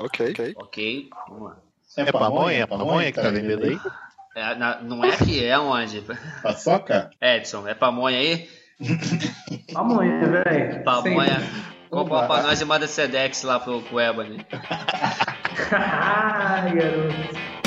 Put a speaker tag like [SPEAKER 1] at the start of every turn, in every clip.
[SPEAKER 1] Ok, ok.
[SPEAKER 2] Ok, vamos lá.
[SPEAKER 3] É pamonha? É pamonha que tá vendendo aí?
[SPEAKER 2] É, na- não é que é onde?
[SPEAKER 3] Paçoca?
[SPEAKER 2] Edson, é pamonha aí?
[SPEAKER 4] Pamonha, velho.
[SPEAKER 2] Pamonha. Compra pra nós e manda Sedex lá pro, pro Ebony.
[SPEAKER 4] Ai, garoto.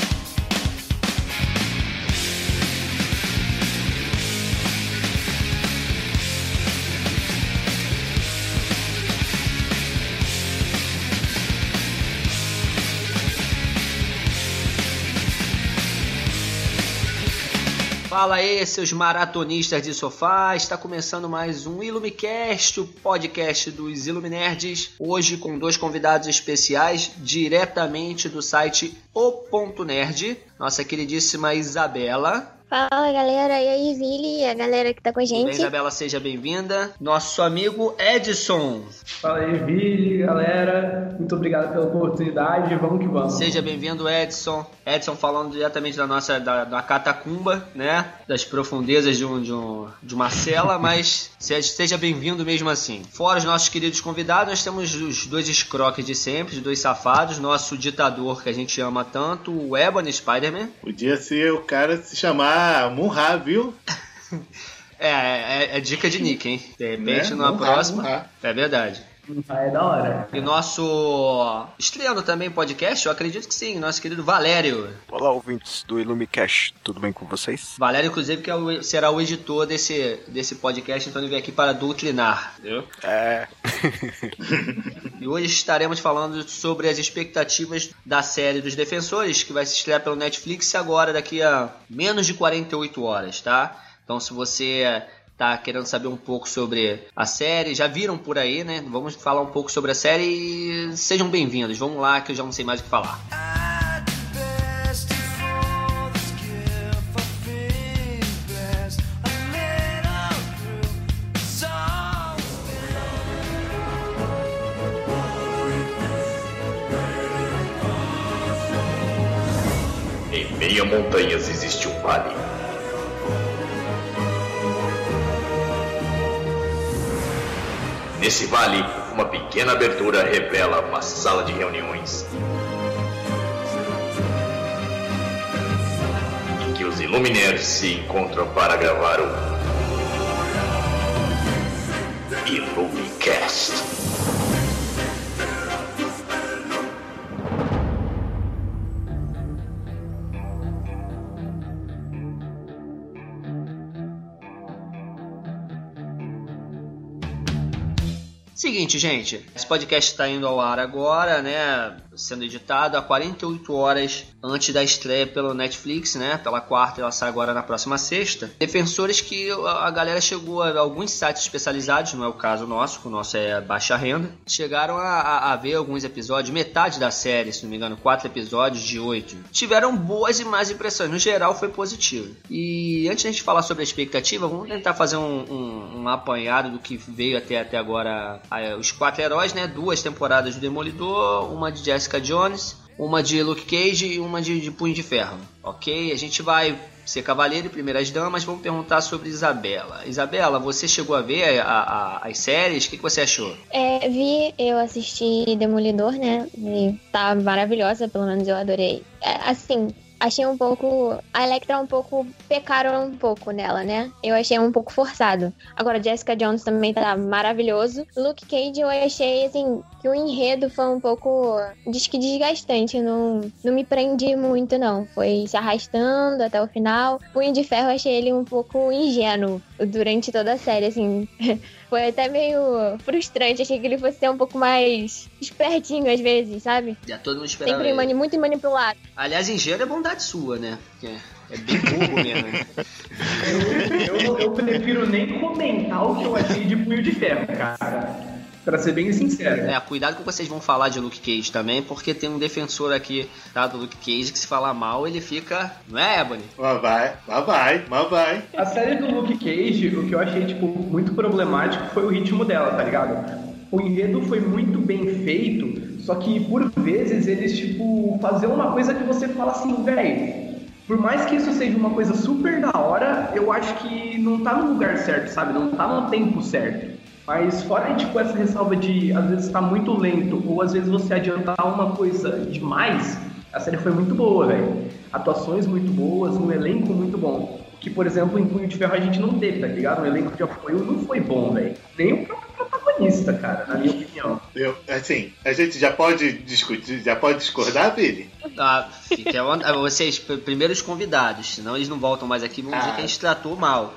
[SPEAKER 2] Fala aí, seus maratonistas de sofá. Está começando mais um Ilumicast, o podcast dos Iluminerds. Hoje com dois convidados especiais, diretamente do site O Ponto Nerd. Nossa queridíssima Isabela.
[SPEAKER 5] Fala galera, e aí Vili, e a galera que tá com a
[SPEAKER 2] Tudo bem,
[SPEAKER 5] gente.
[SPEAKER 2] Isabela, seja bem-vinda. Nosso amigo Edson.
[SPEAKER 4] Fala aí, Vili, galera. Muito obrigado pela oportunidade. Vamos que vamos.
[SPEAKER 2] Seja bem-vindo, Edson. Edson falando diretamente da nossa da, da catacumba, né? Das profundezas de, um, de, um, de uma cela, mas seja, seja bem-vindo mesmo assim. Fora os nossos queridos convidados, nós temos os dois escroques de sempre, os dois safados, nosso ditador que a gente ama tanto, o Ebony Spider-Man.
[SPEAKER 3] Podia ser o cara se chamar Munha, viu?
[SPEAKER 2] É, é, é dica de Nick, hein? De repente,
[SPEAKER 3] Né?
[SPEAKER 2] numa próxima. É verdade.
[SPEAKER 4] Ah, é da hora.
[SPEAKER 2] E nosso estreando também podcast, eu acredito que sim, nosso querido Valério.
[SPEAKER 1] Olá, ouvintes do Ilumicast, tudo bem com vocês?
[SPEAKER 2] Valério, inclusive, que é o- será o editor desse, desse podcast, então ele veio aqui para doutrinar. Entendeu?
[SPEAKER 1] É.
[SPEAKER 2] E hoje estaremos falando sobre as expectativas da série dos Defensores, que vai se estrear pelo Netflix agora, daqui a menos de 48 horas, tá? Então, se você tá querendo saber um pouco sobre a série, já viram por aí, né? Vamos falar um pouco sobre a série e sejam bem-vindos. Vamos lá, que eu já não sei mais o que falar.
[SPEAKER 6] Em Nesse vale, uma pequena abertura revela uma sala de reuniões. Em que os Illuminaires se encontram para gravar o Illumicast.
[SPEAKER 2] Seguinte, gente, esse podcast está indo ao ar agora, né? Sendo editado a 48 horas antes da estreia pelo Netflix, né? Pela quarta, ela sai agora na próxima sexta. Defensores que a galera chegou a alguns sites especializados, não é o caso nosso, o nosso é baixa renda, chegaram a, a- ver alguns episódios, metade da série, se não me engano, quatro episódios de oito. Tiveram boas e más impressões, no geral foi positivo. E antes de a gente falar sobre a expectativa, vamos tentar fazer um, um- um apanhado do que veio até, até agora os quatro heróis, né? Duas temporadas do Demolidor, uma de Jessica Jones, uma de Luke Cage e uma de, de Punho de Ferro. Ok? A gente vai ser cavaleiro e primeiras damas. Vamos perguntar sobre Isabela. Isabela, você chegou a ver a- a- as séries? O que, que você achou?
[SPEAKER 5] É, vi, eu assisti Demolidor, né? E tá maravilhosa, pelo menos eu adorei. É, assim, achei um pouco. A Electra um pouco. Pecaram um pouco nela, né? Eu achei um pouco forçado. Agora, Jessica Jones também tá maravilhoso. Luke Cage eu achei, assim, que o enredo foi um pouco. Diz que desgastante. Não, não me prendi muito, não. Foi se arrastando até o final. Punho de Ferro eu achei ele um pouco ingênuo durante toda a série, assim. Foi até meio frustrante. Achei que ele fosse ser um pouco mais espertinho às vezes, sabe?
[SPEAKER 2] Já todo mundo esperava.
[SPEAKER 5] Sempre mani muito manipulado.
[SPEAKER 2] Aliás, engenheiro é bondade sua, né? Porque é bem bobo mesmo. né?
[SPEAKER 4] Eu, eu, eu prefiro nem comentar o que eu achei de Punho de Ferro, cara. Pra ser bem sincero.
[SPEAKER 2] É, cuidado que vocês vão falar de Luke Cage também, porque tem um defensor aqui, tá, do Luke Cage, que se falar mal, ele fica. Não é, Ebony?
[SPEAKER 3] Mas vai, mas vai, mas vai.
[SPEAKER 4] A série do Luke Cage, o que eu achei, tipo, muito problemático foi o ritmo dela, tá ligado? O enredo foi muito bem feito, só que por vezes eles, tipo, faziam uma coisa que você fala assim, velho. Por mais que isso seja uma coisa super da hora, eu acho que não tá no lugar certo, sabe? Não tá no tempo certo. Mas fora, tipo, essa ressalva de às vezes estar tá muito lento, ou às vezes você adiantar uma coisa demais, a série foi muito boa, velho. Atuações muito boas, um elenco muito bom. Que, por exemplo, em Punho de Ferro a gente não teve, tá ligado? O elenco de apoio não foi bom, velho. Nem o próprio protagonista, cara, na minha opinião.
[SPEAKER 3] Eu, assim, a gente já pode discutir, já pode discordar, Billy?
[SPEAKER 2] Ah, fica, vocês, primeiros convidados, senão eles não voltam mais aqui, vão ah. dizer que a gente tratou mal.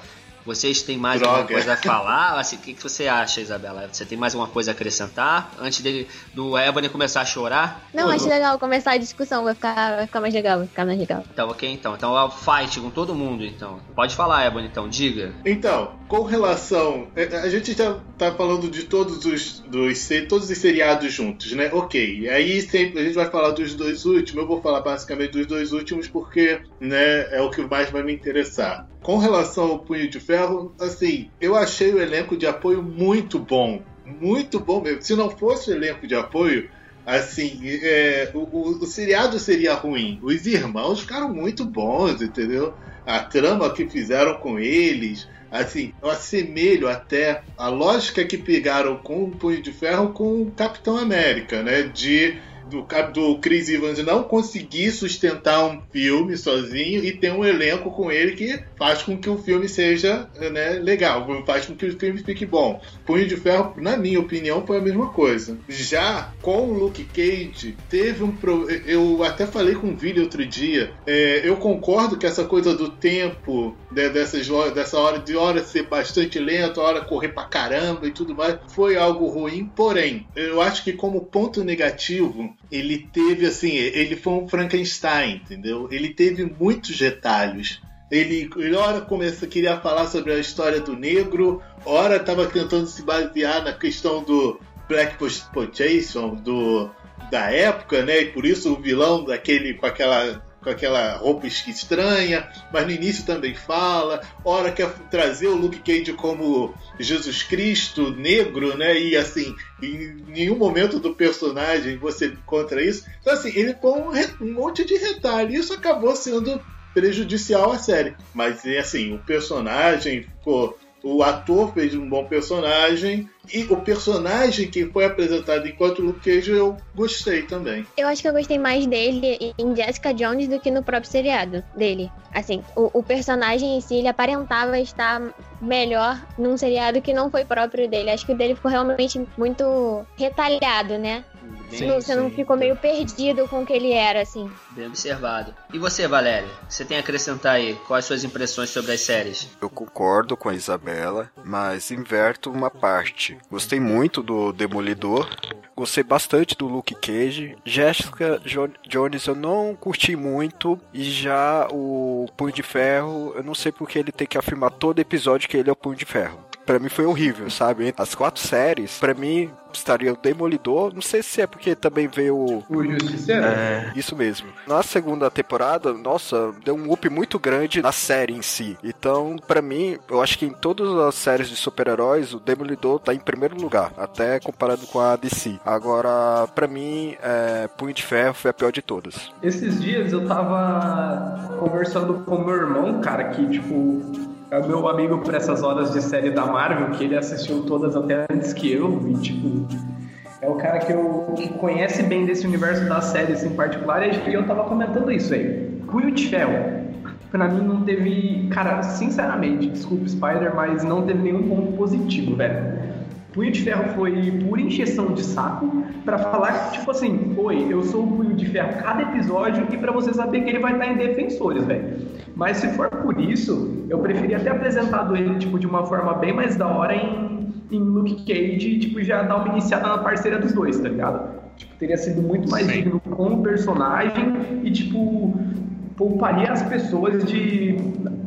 [SPEAKER 2] Vocês têm mais Droga. alguma coisa a falar? Assim, o que, que você acha, Isabela? Você tem mais alguma coisa a acrescentar? Antes dele, do Ebony começar a chorar?
[SPEAKER 5] Não, acho legal começar a discussão, vai ficar, vai ficar mais legal, vai ficar mais legal.
[SPEAKER 2] Então, ok, então. Então é o fight com todo mundo, então. Pode falar, Ebony, então, diga.
[SPEAKER 3] Então, com relação. É, a gente já tá falando de todos os, dos, todos os seriados juntos, né? Ok. Aí sempre a gente vai falar dos dois últimos. Eu vou falar basicamente dos dois últimos porque né, é o que mais vai me interessar. Com relação ao Punho de Ferro, assim, eu achei o elenco de apoio muito bom. Muito bom mesmo. Se não fosse o elenco de apoio, assim, é, o, o, o seriado seria ruim. Os irmãos ficaram muito bons, entendeu? A trama que fizeram com eles, assim, eu assemelho até a lógica que pegaram com o Punho de Ferro com o Capitão América, né? De do, do Chris Evans não conseguir sustentar um filme sozinho e ter um elenco com ele que faz com que o filme seja né, legal, faz com que o filme fique bom. Punho de Ferro, na minha opinião, foi a mesma coisa. Já com o Luke Cage, teve um. Pro... Eu até falei com o Vili outro dia. É, eu concordo que essa coisa do tempo, né, dessas, dessa hora de hora ser bastante lento, hora correr pra caramba e tudo mais, foi algo ruim. Porém, eu acho que como ponto negativo, ele teve assim, ele foi um Frankenstein, entendeu? Ele teve muitos detalhes. Ele, ele ora começa, queria falar sobre a história do negro, ora estava tentando se basear na questão do Black Exploitation do da época, né? E por isso o vilão daquele com aquela com aquela roupa estranha, mas no início também fala. Ora quer trazer o Luke Cage como Jesus Cristo negro, né? E assim, em nenhum momento do personagem você encontra isso. Então assim, ele põe um, monte de retalho. Isso acabou sendo prejudicial à série. Mas assim, o personagem ficou o ator fez um bom personagem e o personagem que foi apresentado enquanto Luke Cage eu gostei também.
[SPEAKER 5] Eu acho que eu gostei mais dele em Jessica Jones do que no próprio seriado dele. Assim, o, o personagem em si, ele aparentava estar melhor num seriado que não foi próprio dele. Acho que o dele ficou realmente muito retalhado, né? Sim, você sim. não ficou meio perdido com o que ele era, assim.
[SPEAKER 2] Bem observado. E você, Valéria? Você tem a acrescentar aí? Quais suas impressões sobre as séries?
[SPEAKER 1] Eu concordo com a Isabela, mas inverto uma parte. Gostei muito do Demolidor, gostei bastante do Luke Cage. Jessica jo Jones eu não curti muito. E já o Punho de Ferro, eu não sei porque ele tem que afirmar todo episódio que ele é o Punho de Ferro para mim foi horrível, sabe? As quatro séries, para mim estaria o Demolidor. Não sei se é porque também veio
[SPEAKER 4] o. O Justiceiro?
[SPEAKER 1] É, isso mesmo. Na segunda temporada, nossa, deu um up muito grande na série em si. Então, para mim, eu acho que em todas as séries de super-heróis, o Demolidor tá em primeiro lugar, até comparado com a DC. Agora, para mim, é, Punho de Ferro foi a pior de todas.
[SPEAKER 4] Esses dias eu tava conversando com meu irmão, cara, que, tipo, é o meu amigo por essas horas de série da Marvel, que ele assistiu todas até antes que eu, e tipo, é o cara que, eu, que conhece bem desse universo das séries em particular, e eu tava comentando isso aí. Punho de Ferro, pra mim não teve, cara, sinceramente, desculpa Spider, mas não teve nenhum ponto positivo, velho. Punho de Ferro foi pura encheção de saco para falar, tipo assim, oi, eu sou o Punho de Ferro cada episódio e para você saber que ele vai estar em Defensores, velho. Mas se for por isso, eu preferia ter apresentado ele, tipo, de uma forma bem mais da hora em, em Luke Cage, tipo, já dar uma iniciada na parceira dos dois, tá ligado? Tipo, teria sido muito mais Sim. digno com o personagem e, tipo, pouparia as pessoas de,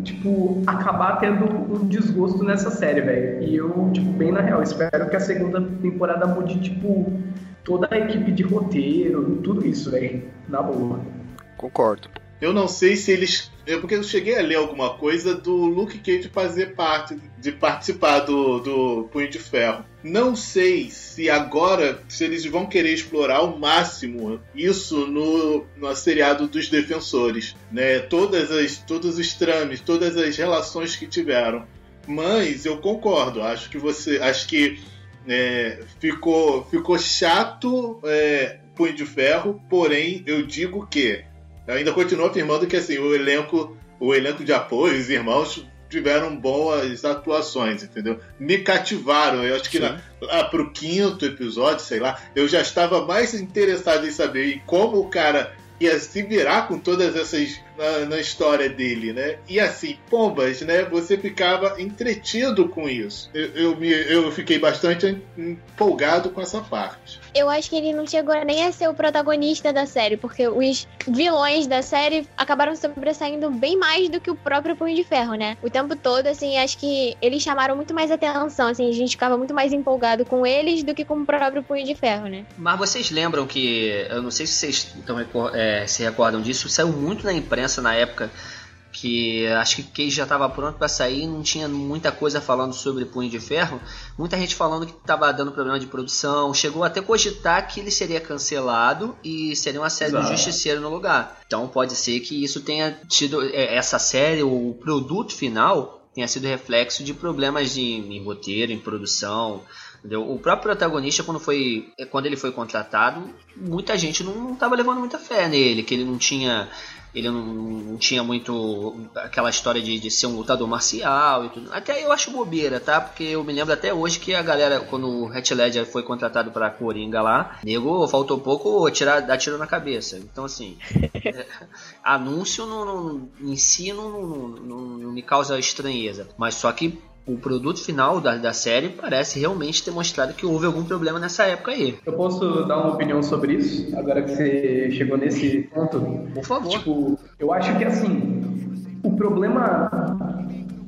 [SPEAKER 4] tipo, acabar tendo um desgosto nessa série, velho. E eu, tipo, bem na real, espero que a segunda temporada mude, tipo, toda a equipe de roteiro e tudo isso, velho. Na boa.
[SPEAKER 1] Concordo.
[SPEAKER 3] Eu não sei se eles. Eu, porque eu cheguei a ler alguma coisa do Luke Cage fazer parte, de participar do, do Punho de Ferro. Não sei se agora, se eles vão querer explorar ao máximo isso no, no seriado dos Defensores. Né? Todas as, todos os trames, todas as relações que tiveram. Mas eu concordo, acho que você. Acho que é, ficou, ficou chato é, Punho de Ferro, porém eu digo que ainda continuo afirmando que assim, o elenco, o elenco de apoio, os irmãos tiveram boas atuações, entendeu? Me cativaram. Eu acho que na, lá pro quinto episódio, sei lá, eu já estava mais interessado em saber como o cara ia se virar com todas essas na, na, história dele, né? E assim, pombas, né? Você ficava entretido com isso. Eu, eu, me, eu fiquei bastante empolgado com essa parte.
[SPEAKER 5] Eu acho que ele não chegou nem a ser o protagonista da série, porque os vilões da série acabaram sobressaindo bem mais do que o próprio Punho de Ferro, né? O tempo todo, assim, acho que eles chamaram muito mais atenção, assim, a gente ficava muito mais empolgado com eles do que com o próprio Punho de Ferro, né?
[SPEAKER 2] Mas vocês lembram que, eu não sei se vocês estão, é, se recordam disso, saiu muito na imprensa na época que acho que Cage já estava pronto para sair, não tinha muita coisa falando sobre Punho de Ferro. Muita gente falando que estava dando problema de produção, chegou até cogitar que ele seria cancelado e seria uma série Exato. do Justiceiro no lugar. Então pode ser que isso tenha tido é, essa série, o produto final tenha sido reflexo de problemas de, em roteiro, em produção. O próprio protagonista, quando, foi, quando ele foi contratado, muita gente não estava levando muita fé nele, que ele não tinha ele não, não, tinha muito aquela história de, de ser um lutador marcial e tudo. Até eu acho bobeira, tá? Porque eu me lembro até hoje que a galera, quando o Hatch Ledger foi contratado pra Coringa lá, nego faltou pouco tirar, dar tiro na cabeça. Então, assim, é, anúncio no, no, em si não, não, não me causa estranheza. Mas só que o produto final da, da série parece realmente ter mostrado que houve algum problema nessa época aí.
[SPEAKER 4] Eu posso dar uma opinião sobre isso, agora que você chegou nesse ponto?
[SPEAKER 2] Por favor.
[SPEAKER 4] Tipo, eu acho que assim, o problema.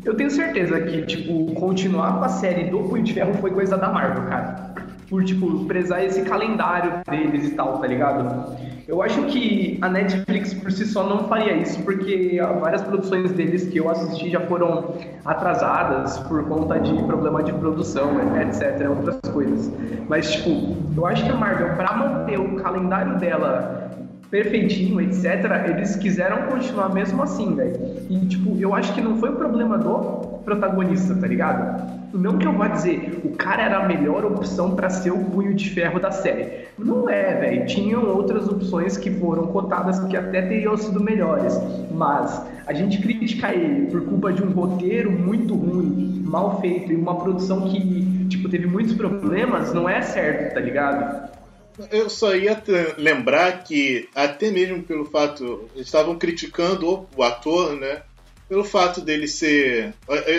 [SPEAKER 4] Eu tenho certeza que, tipo, continuar com a série do Punho de Ferro foi coisa da Marvel, cara. Por, tipo, prezar esse calendário deles e tal, tá ligado? Eu acho que a Netflix por si só não faria isso, porque várias produções deles que eu assisti já foram atrasadas por conta de problema de produção, etc, outras coisas. Mas, tipo, eu acho que a Marvel, para manter o calendário dela perfeitinho, etc., eles quiseram continuar mesmo assim, velho. E, tipo, eu acho que não foi o problema do protagonista, tá ligado? Não que eu vá dizer, o cara era a melhor opção para ser o punho de ferro da série. Não é, velho. Tinham outras opções que foram cotadas que até teriam sido melhores. Mas a gente criticar ele por culpa de um roteiro muito ruim, mal feito e uma produção que, tipo, teve muitos problemas, não é certo, tá ligado?
[SPEAKER 3] Eu só ia lembrar que, até mesmo pelo fato. Estavam criticando o ator, né? Pelo fato dele ser.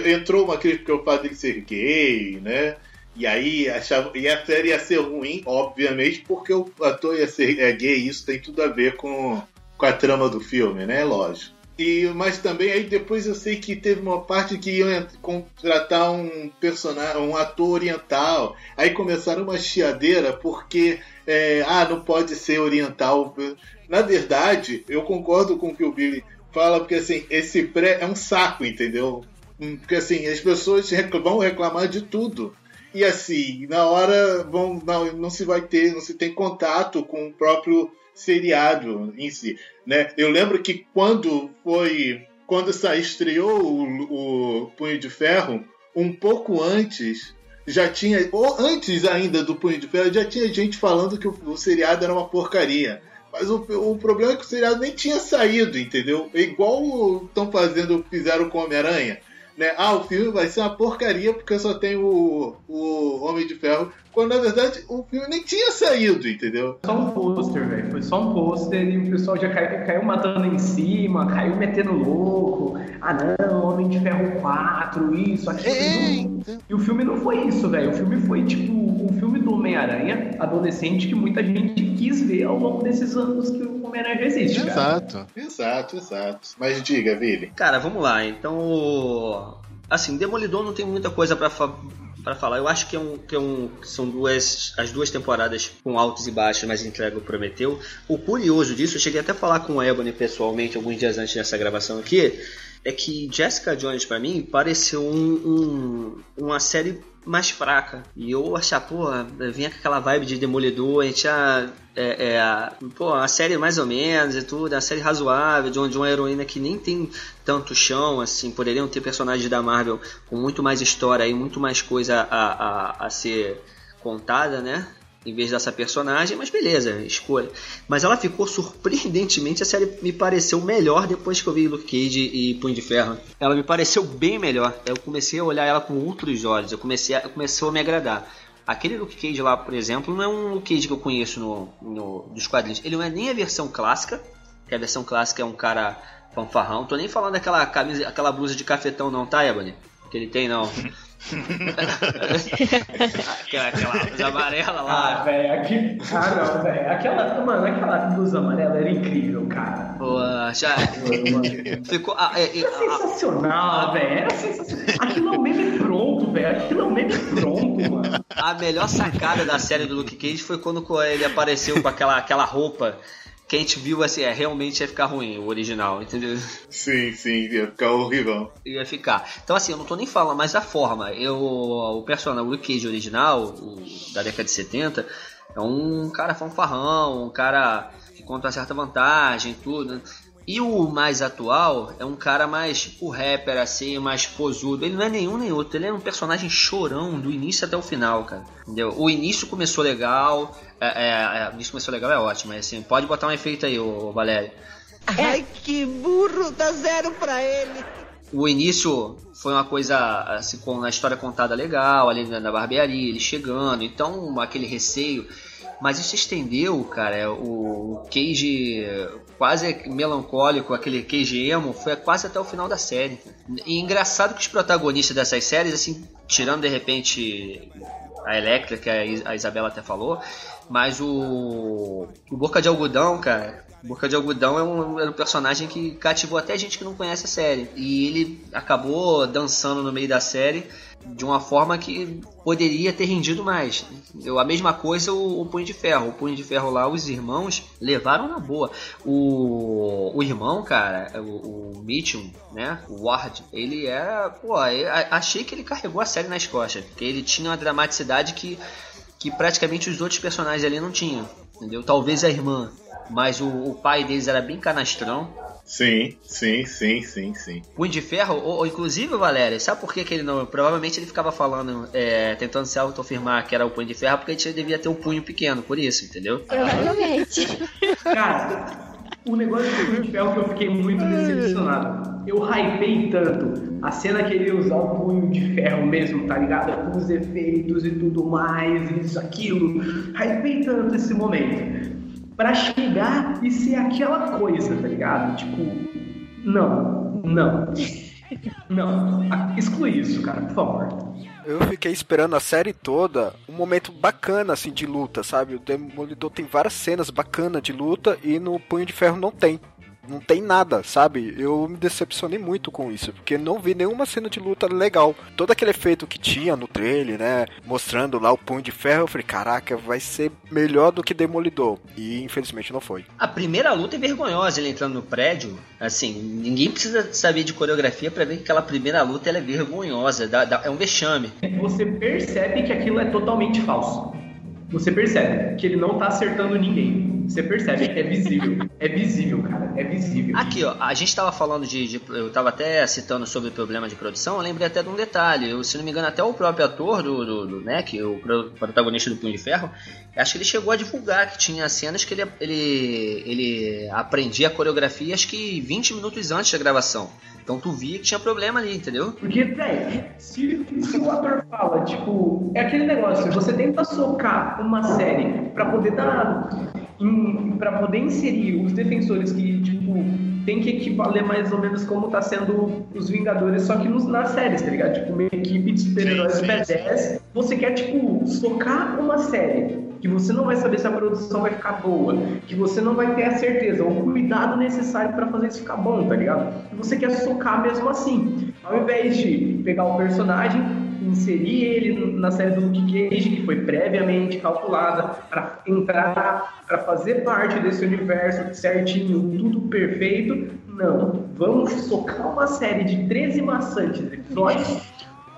[SPEAKER 3] Entrou uma crítica pelo fato dele ser gay, né? E aí achava. E a série ia ser ruim, obviamente, porque o ator ia ser é gay, isso tem tudo a ver com, com a trama do filme, né? Lógico. E, mas também aí depois eu sei que teve uma parte que iam contratar um personagem, um ator oriental. Aí começaram uma chiadeira porque é, ah, não pode ser oriental. Na verdade, eu concordo com o que o Billy fala, porque assim, esse pré é um saco, entendeu? Porque assim, as pessoas vão reclamar de tudo. E assim, na hora vão, não, não se vai ter, não se tem contato com o próprio seriado em si. Né? Eu lembro que quando foi. Quando estreou o, o Punho de Ferro, um pouco antes, já tinha, ou antes ainda do Punho de Ferro, já tinha gente falando que o, o seriado era uma porcaria. Mas o, o problema é que o seriado nem tinha saído, entendeu? É igual estão fazendo, fizeram com Homem-Aranha. Né? Ah, o filme vai ser uma porcaria porque só tem o, o Homem de Ferro quando na verdade o filme nem tinha saído, entendeu?
[SPEAKER 4] Só um pôster, velho. Foi só um pôster e o pessoal já caiu, caiu matando em cima, caiu metendo louco. Ah não, Homem de Ferro 4, isso, aquilo. E o filme não foi isso, velho. O filme foi tipo um filme do Homem-Aranha, adolescente, que muita gente quis ver ao longo desses anos que o Homem-Aranha existe.
[SPEAKER 3] Exato. Cara. Exato, exato. Mas diga, Vili.
[SPEAKER 2] Cara, vamos lá. Então. Assim, Demolidor não tem muita coisa para para falar. Eu acho que, é um, que é um, são duas as duas temporadas com altos e baixos, mas entrega o Prometeu. O curioso disso, eu cheguei até a falar com o Ebony pessoalmente alguns dias antes dessa gravação aqui, é que Jessica Jones para mim pareceu um, um, uma série mais fraca. E eu achar, pô, vinha com aquela vibe de Demolidor, a gente já. É, é, pô, a série mais ou menos e tudo, a série razoável, de, de uma heroína que nem tem tanto chão, assim, poderiam ter personagens da Marvel com muito mais história e muito mais coisa a, a, a ser contada, né? Em vez dessa personagem, mas beleza, escolha. Mas ela ficou surpreendentemente, a série me pareceu melhor depois que eu vi Luke Cage e Punho de Ferro. Ela me pareceu bem melhor. Eu comecei a olhar ela com outros olhos, eu comecei a, começou a me agradar. Aquele Luke Cage lá, por exemplo, não é um Luke Cage que eu conheço no, no, dos quadrinhos. Ele não é nem a versão clássica, que a versão clássica é um cara fanfarrão. Tô nem falando daquela camisa, aquela blusa de cafetão não, tá, Ebony? Que ele tem, não. aquela, aquela blusa amarela lá.
[SPEAKER 4] Ah, velho, aqui. Ah, não, velho. Aquela, mano, aquela blusa amarela era incrível, cara.
[SPEAKER 2] Pô, já. Ficou. Ah, é,
[SPEAKER 4] é, sensacional, velho. Era sensacional. Aquilo é um meme pronto, velho. Aquilo é um meme pronto, mano.
[SPEAKER 2] A melhor sacada da série do Luke Cage foi quando ele apareceu com aquela, aquela roupa que a gente viu assim, é, realmente ia ficar ruim o original, entendeu?
[SPEAKER 3] Sim, sim, ia ficar horrível.
[SPEAKER 2] Ia ficar. Então assim, eu não tô nem falando mais da forma. Eu, o personagem, o Luke Cage original, o, da década de 70, é um cara fanfarrão, um cara que conta uma certa vantagem, tudo. E o mais atual é um cara mais o rapper, assim, mais posudo. Ele não é nenhum nem outro, ele é um personagem chorão do início até o final, cara. Entendeu? O início começou legal. É, é, é, o início começou legal, é ótimo, mas assim, pode botar um efeito aí, ô, Valério.
[SPEAKER 7] Ai, que burro, dá zero pra ele.
[SPEAKER 2] O início foi uma coisa, assim, com a história contada legal, ali na barbearia, ele chegando, então aquele receio. Mas isso estendeu, cara. É, o Cage quase melancólico, aquele Cage emo, foi quase até o final da série. E engraçado que os protagonistas dessas séries, assim, tirando de repente a Electra, que a Isabela até falou, mas o, o Boca de Algodão, cara, Boca de Algodão é um, era um personagem que cativou até gente que não conhece a série. E ele acabou dançando no meio da série de uma forma que poderia ter rendido mais. Eu, a mesma coisa o, o Punho de Ferro. O Punho de Ferro lá, os irmãos levaram na boa. O, o irmão, cara, o, o Mitchell, né? O Ward, ele era. Pô, achei que ele carregou a série nas costas. Porque ele tinha uma dramaticidade que, que praticamente os outros personagens ali não tinham. Entendeu? Talvez a irmã. Mas o, o pai deles era bem canastrão.
[SPEAKER 3] Sim, sim, sim, sim, sim.
[SPEAKER 2] Punho de Ferro, ou, ou, inclusive, Valéria, sabe por que, que ele não. Provavelmente ele ficava falando, é, tentando se autoafirmar que era o Punho de Ferro, porque ele devia ter um punho pequeno, por isso, entendeu?
[SPEAKER 5] Provavelmente.
[SPEAKER 4] Cara, o negócio do Punho de Ferro que eu fiquei muito decepcionado. Eu hypei tanto a cena que ele ia usar o punho de ferro mesmo, tá ligado? Com os efeitos e tudo mais, isso, aquilo. Hypei tanto esse momento para chegar e ser aquela coisa, tá ligado? Tipo, não, não. Não, exclui isso, cara, por favor.
[SPEAKER 1] Eu fiquei esperando a série toda um momento bacana assim de luta, sabe? O Demolidor tem várias cenas bacanas de luta e no Punho de Ferro não tem não tem nada, sabe? Eu me decepcionei muito com isso, porque não vi nenhuma cena de luta legal. Todo aquele efeito que tinha no trailer, né? Mostrando lá o punho de ferro, eu falei, caraca, vai ser melhor do que Demolidor. E infelizmente não foi.
[SPEAKER 2] A primeira luta é vergonhosa, ele entrando no prédio. Assim, ninguém precisa saber de coreografia para ver que aquela primeira luta é vergonhosa, dá, dá, é um vexame.
[SPEAKER 4] Você percebe que aquilo é totalmente falso. Você percebe que ele não tá acertando ninguém. Você percebe, é visível. É visível, cara. É visível.
[SPEAKER 2] Aqui, ó, a gente tava falando de, de, Eu tava até citando sobre o problema de produção, eu lembrei até de um detalhe. Eu, se não me engano, até o próprio ator do, do, do né, o protagonista do Punho de Ferro, acho que ele chegou a divulgar que tinha cenas que ele, ele, ele aprendia a coreografia acho que 20 minutos antes da gravação. Então tu via que tinha problema ali, entendeu?
[SPEAKER 4] Porque, velho, se, se, o ator fala, tipo, é aquele negócio, você tenta socar uma série para poder dar para poder inserir os defensores que, tipo, tem que equivaler mais ou menos como tá sendo os Vingadores, só que nos, nas séries, tá ligado? Tipo, uma equipe de super-heróis B10, você quer, tipo, socar uma série que você não vai saber se a produção vai ficar boa, que você não vai ter a certeza, o cuidado necessário para fazer isso ficar bom, tá ligado? E você quer socar mesmo assim. Ao invés de pegar o personagem, inserir ele na série do Luke Cage, que foi previamente calculada para entrar, para fazer parte desse universo certinho, tudo perfeito. Não, vamos socar uma série de 13 maçantes episódios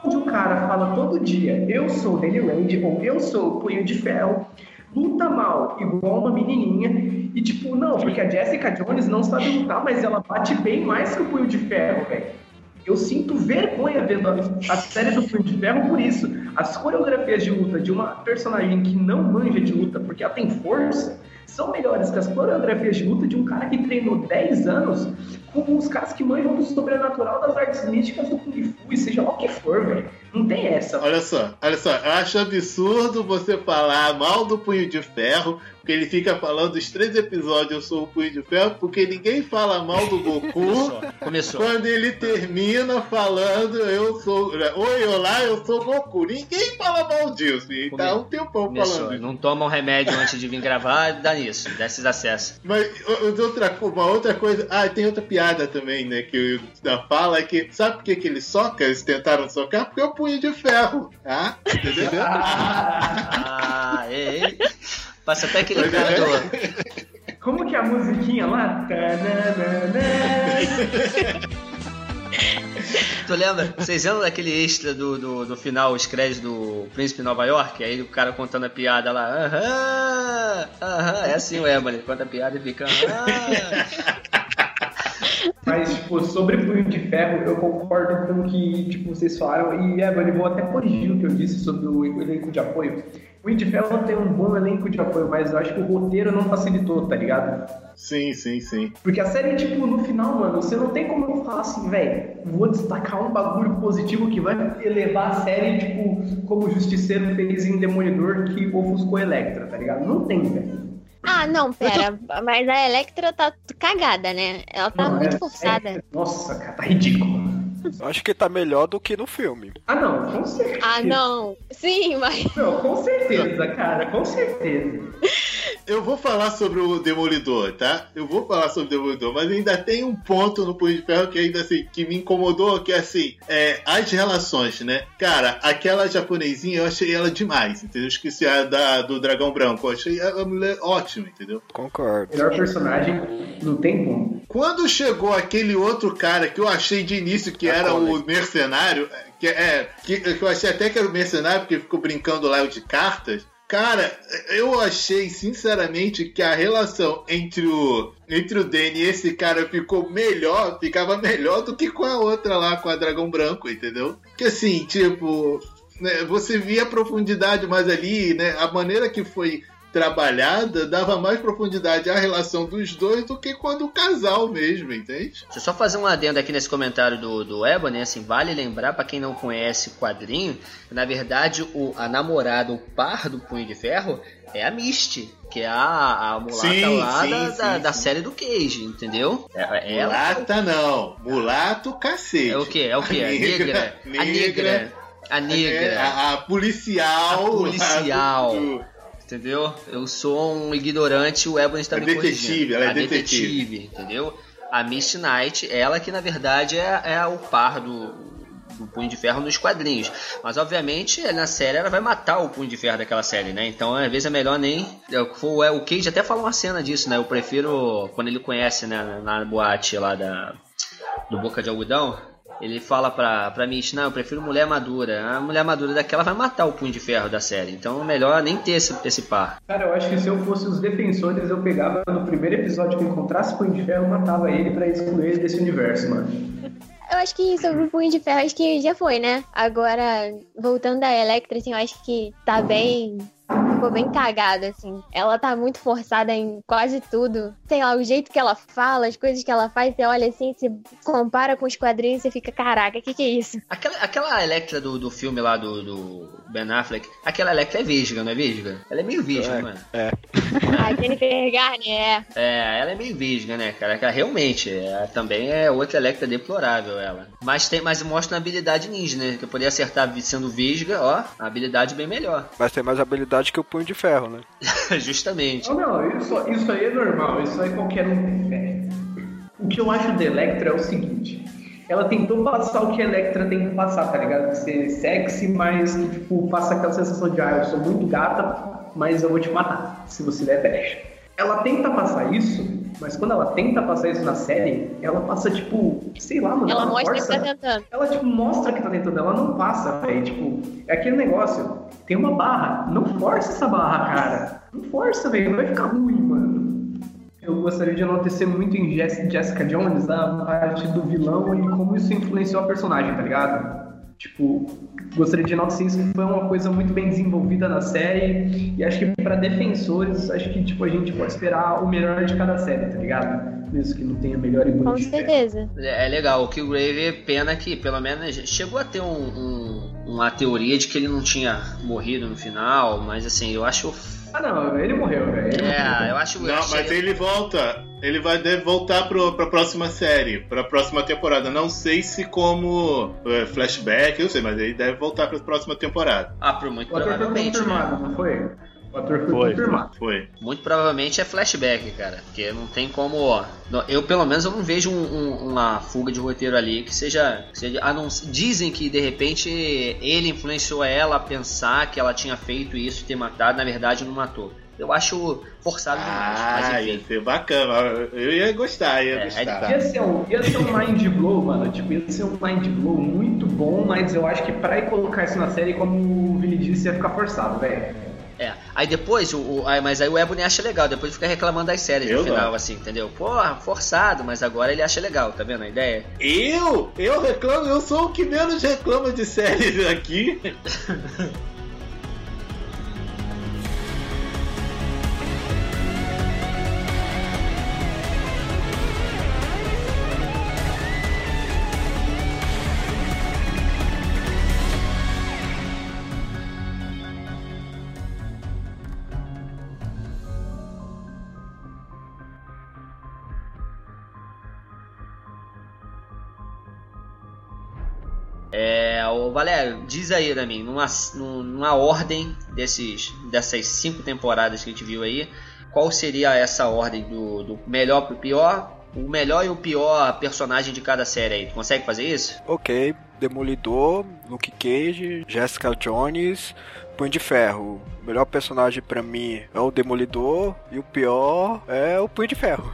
[SPEAKER 4] onde o cara fala todo dia, eu sou Danny Rand ou eu sou o Punho de Ferro, luta mal, igual uma menininha, e tipo, não, porque a Jessica Jones não sabe lutar, mas ela bate bem mais que o Punho de Ferro, velho. Eu sinto vergonha vendo a, a série do Punho de Ferro por isso. As coreografias de luta de uma personagem que não manja de luta porque ela tem força são melhores que as coreografias de luta de um cara que treinou 10 anos com os caras que manjam do sobrenatural das artes místicas do Kung Fu, e seja lá o que for, velho. Não tem essa.
[SPEAKER 3] Olha só, olha só, eu acho absurdo você falar mal do Punho de Ferro, porque ele fica falando os três episódios eu sou o Punho de Ferro, porque ninguém fala mal do Goku
[SPEAKER 2] Começou. Começou.
[SPEAKER 3] quando ele termina falando eu sou. Oi, olá, eu sou Goku. Ninguém fala mal disso. E
[SPEAKER 2] Come-
[SPEAKER 3] tá um tempão
[SPEAKER 2] Começou.
[SPEAKER 3] falando isso.
[SPEAKER 2] Não toma um remédio antes de vir gravar, dá nisso, dá esses acessos.
[SPEAKER 3] Mas outra, uma outra coisa. Ah, tem outra piada também, né? Que o da fala é que. Sabe por que, que ele soca? Eles tentaram socar? Porque é o punho de ferro. Tá? Entendeu?
[SPEAKER 2] Ah, ei. Passa até aquele
[SPEAKER 3] é-
[SPEAKER 2] canto.
[SPEAKER 4] Como que é a musiquinha lá?
[SPEAKER 2] Tu lembra? Vocês lembram daquele extra do, do, do final, os créditos do Príncipe Nova York? Aí o cara contando a piada lá. Aham, aham. É assim o Emily, conta a piada e fica.
[SPEAKER 4] Mas, tipo, sobre Punho de Ferro, eu concordo com o que tipo, vocês falaram. E, Evan, eu vou até corrigir o que eu disse sobre o elenco de apoio. Punho de Ferro tem um bom elenco de apoio, mas eu acho que o roteiro não facilitou, tá ligado?
[SPEAKER 3] Sim, sim, sim.
[SPEAKER 4] Porque a série, tipo, no final, mano, você não tem como falar assim, velho, vou destacar um bagulho positivo que vai elevar a série, tipo, como o Justiceiro fez em Demolidor que ofuscou Electra, tá ligado? Não tem, velho.
[SPEAKER 5] Ah, não, pera. Mas a Electra tá cagada, né? Ela tá
[SPEAKER 4] Não,
[SPEAKER 5] muito
[SPEAKER 4] é-
[SPEAKER 5] forçada.
[SPEAKER 4] é- nossa, cara, tá ridículo.
[SPEAKER 1] Eu acho que tá melhor do que no filme.
[SPEAKER 4] Ah, não, com certeza.
[SPEAKER 5] Ah, não. Sim, mas.
[SPEAKER 4] Não, com certeza, cara, com certeza.
[SPEAKER 3] Eu vou falar sobre o Demolidor, tá? Eu vou falar sobre o Demolidor, mas ainda tem um ponto no Punho de Ferro que ainda assim, que me incomodou, que é assim, é, as relações, né? Cara, aquela japonesinha, eu achei ela demais, entendeu? Eu esqueci a da, do Dragão Branco, eu achei a mulher ótima, entendeu?
[SPEAKER 1] Concordo.
[SPEAKER 4] Melhor personagem, não tem como.
[SPEAKER 3] Quando chegou aquele outro cara que eu achei de início que era
[SPEAKER 2] Colin.
[SPEAKER 3] o mercenário, que, é, que, que eu achei até que era o mercenário porque ficou brincando lá de cartas. Cara, eu achei sinceramente que a relação entre o entre o Danny e esse cara ficou melhor, ficava melhor do que com a outra lá, com a Dragão Branco, entendeu? Que assim, tipo, né, você via a profundidade mais ali, né? A maneira que foi trabalhada dava mais profundidade à relação dos dois do que quando o casal mesmo, entende?
[SPEAKER 2] Deixa eu só fazer um adendo aqui nesse comentário do, do Ebony, assim, vale lembrar pra quem não conhece o quadrinho, que na verdade o, a namorada, o par do Punho de Ferro, é a Misty, que é a, a mulata
[SPEAKER 3] Sim,
[SPEAKER 2] lá
[SPEAKER 3] sim,
[SPEAKER 2] da,
[SPEAKER 3] sim,
[SPEAKER 2] da, da série do Cage, entendeu? É, ela
[SPEAKER 3] Mulata não, mulato cacete.
[SPEAKER 2] é o que? É o que? A negra? A negra. A
[SPEAKER 3] É,
[SPEAKER 2] negra.
[SPEAKER 3] a, a policial.
[SPEAKER 2] A policial.
[SPEAKER 3] lá do- do-
[SPEAKER 2] Entendeu? Eu sou um ignorante, o Ebony está
[SPEAKER 3] A
[SPEAKER 2] me
[SPEAKER 3] detetive,
[SPEAKER 2] corrigindo.
[SPEAKER 3] ela é
[SPEAKER 2] a
[SPEAKER 3] detetive.
[SPEAKER 2] entendeu? A Misty Knight, ela que na verdade é, é o par do, do Punho de Ferro nos quadrinhos. Mas obviamente na série ela vai matar o Punho de Ferro daquela série, né? Então às vezes é melhor nem. O, o Cage até falou uma cena disso, né? Eu prefiro quando ele conhece, né, na boate lá da, do Boca de Algodão. Ele fala pra, pra Misty, não, eu prefiro mulher madura. A mulher madura daquela vai matar o Punho de Ferro da série. Então é melhor nem ter esse, esse par.
[SPEAKER 4] Cara, eu acho que se eu fosse os defensores, eu pegava no primeiro episódio que eu encontrasse Punho de Ferro, eu matava ele pra excluir ele desse universo, mano.
[SPEAKER 5] Eu acho que sobre o Punho de Ferro, acho que já foi, né? Agora, voltando da Electra, assim, eu acho que tá bem. Ficou bem cagada, assim. Ela tá muito forçada em quase tudo. Sei lá, o jeito que ela fala, as coisas que ela faz, você olha assim, você compara com os quadrinhos e você fica, caraca, o que, que é isso?
[SPEAKER 2] Aquela, aquela Electra do, do filme lá do, do Ben Affleck, aquela Electra é vesga, não é vesga? Ela é meio vesga, não é?
[SPEAKER 1] É.
[SPEAKER 5] A Jennifer Garner, é.
[SPEAKER 2] É, ela é meio vesga, né, cara? Que ela realmente, é, também é outra Electra deplorável, ela. Mas tem, mas mostra uma habilidade ninja, né? Que eu poderia acertar sendo vesga, ó, a habilidade bem melhor.
[SPEAKER 1] Mas tem mais habilidade que o punho de ferro, né?
[SPEAKER 2] Justamente.
[SPEAKER 4] Não, não, isso, isso aí é normal, isso aí qualquer um tem. O que eu acho da Electra é o seguinte: ela tentou passar o que a Electra tem que passar, tá ligado? Ser sexy, mas que, tipo, passa aquela sensação de, ah, eu sou muito gata, mas eu vou te matar, se você der brecha. Ela tenta passar isso, mas quando ela tenta passar isso na série, ela passa, tipo, sei lá, mano.
[SPEAKER 5] Ela mostra
[SPEAKER 4] força,
[SPEAKER 5] que tá tentando.
[SPEAKER 4] Ela, tipo, mostra que tá tentando, ela não passa, velho. Tipo, é aquele negócio, tem uma barra, não força essa barra, cara. Não força, velho, vai ficar ruim, mano. Eu gostaria de enaltecer muito em Jess- Jessica Jones a parte do vilão e como isso influenciou a personagem, tá ligado? Tipo, gostaria de enaltecer isso que foi uma coisa muito bem desenvolvida na série e acho que pra defensores, acho que tipo, a gente pode esperar o melhor de cada série, tá ligado? Mesmo que não tenha melhor e
[SPEAKER 5] Com certeza.
[SPEAKER 2] É é legal, o Killgrave, pena que pelo menos chegou a ter um- um- uma teoria de que ele não tinha morrido no final, mas assim, eu acho.
[SPEAKER 4] Ah não, ele morreu, velho.
[SPEAKER 2] É, eu acho.
[SPEAKER 3] Não, mas ele volta. Ele vai deve voltar pro, pra próxima série, pra próxima temporada. Não sei se como é, flashback, eu sei, mas ele deve voltar pra próxima temporada.
[SPEAKER 2] Ah, por muito
[SPEAKER 4] ator foi
[SPEAKER 2] provavelmente. né?
[SPEAKER 4] confirmado, não foi? O ator foi,
[SPEAKER 1] Foi.
[SPEAKER 4] confirmado.
[SPEAKER 3] Foi.
[SPEAKER 2] Muito provavelmente é flashback, cara. Porque não tem como. Eu, pelo menos, eu não vejo um- um- uma fuga de roteiro ali que seja. que seja- ah, não- dizem que de repente ele influenciou ela a pensar que ela tinha feito isso e ter matado, na verdade não matou. Eu acho forçado demais.
[SPEAKER 3] Ah,
[SPEAKER 2] mas
[SPEAKER 3] ia ser bacana. Eu ia gostar, ia
[SPEAKER 2] É,
[SPEAKER 3] gostar.
[SPEAKER 4] Ia ser, um, ia ser um mind blow, mano. Tipo, ia ser um mind blow muito bom, mas eu acho que pra ir colocar isso na série, como o Vini disse, ia ficar forçado, velho.
[SPEAKER 2] É. Aí depois, o, o- aí- mas aí o Ebony acha legal, depois fica reclamando das séries
[SPEAKER 3] Eu
[SPEAKER 2] no final,
[SPEAKER 3] não.
[SPEAKER 2] assim, entendeu? Porra, forçado, mas agora ele acha legal, tá vendo a ideia?
[SPEAKER 3] Eu? Eu reclamo, eu sou o que menos reclama de séries aqui.
[SPEAKER 2] Valério, diz aí pra mim, numa, num- numa ordem desses, dessas cinco temporadas que a gente viu aí, qual seria essa ordem do, do melhor pro pior? O melhor e o pior personagem de cada série aí. Tu consegue fazer isso?
[SPEAKER 1] Ok, Demolidor, Luke Cage, Jessica Jones, Punho de Ferro. O melhor personagem pra mim é o Demolidor e o pior é o Punho de Ferro.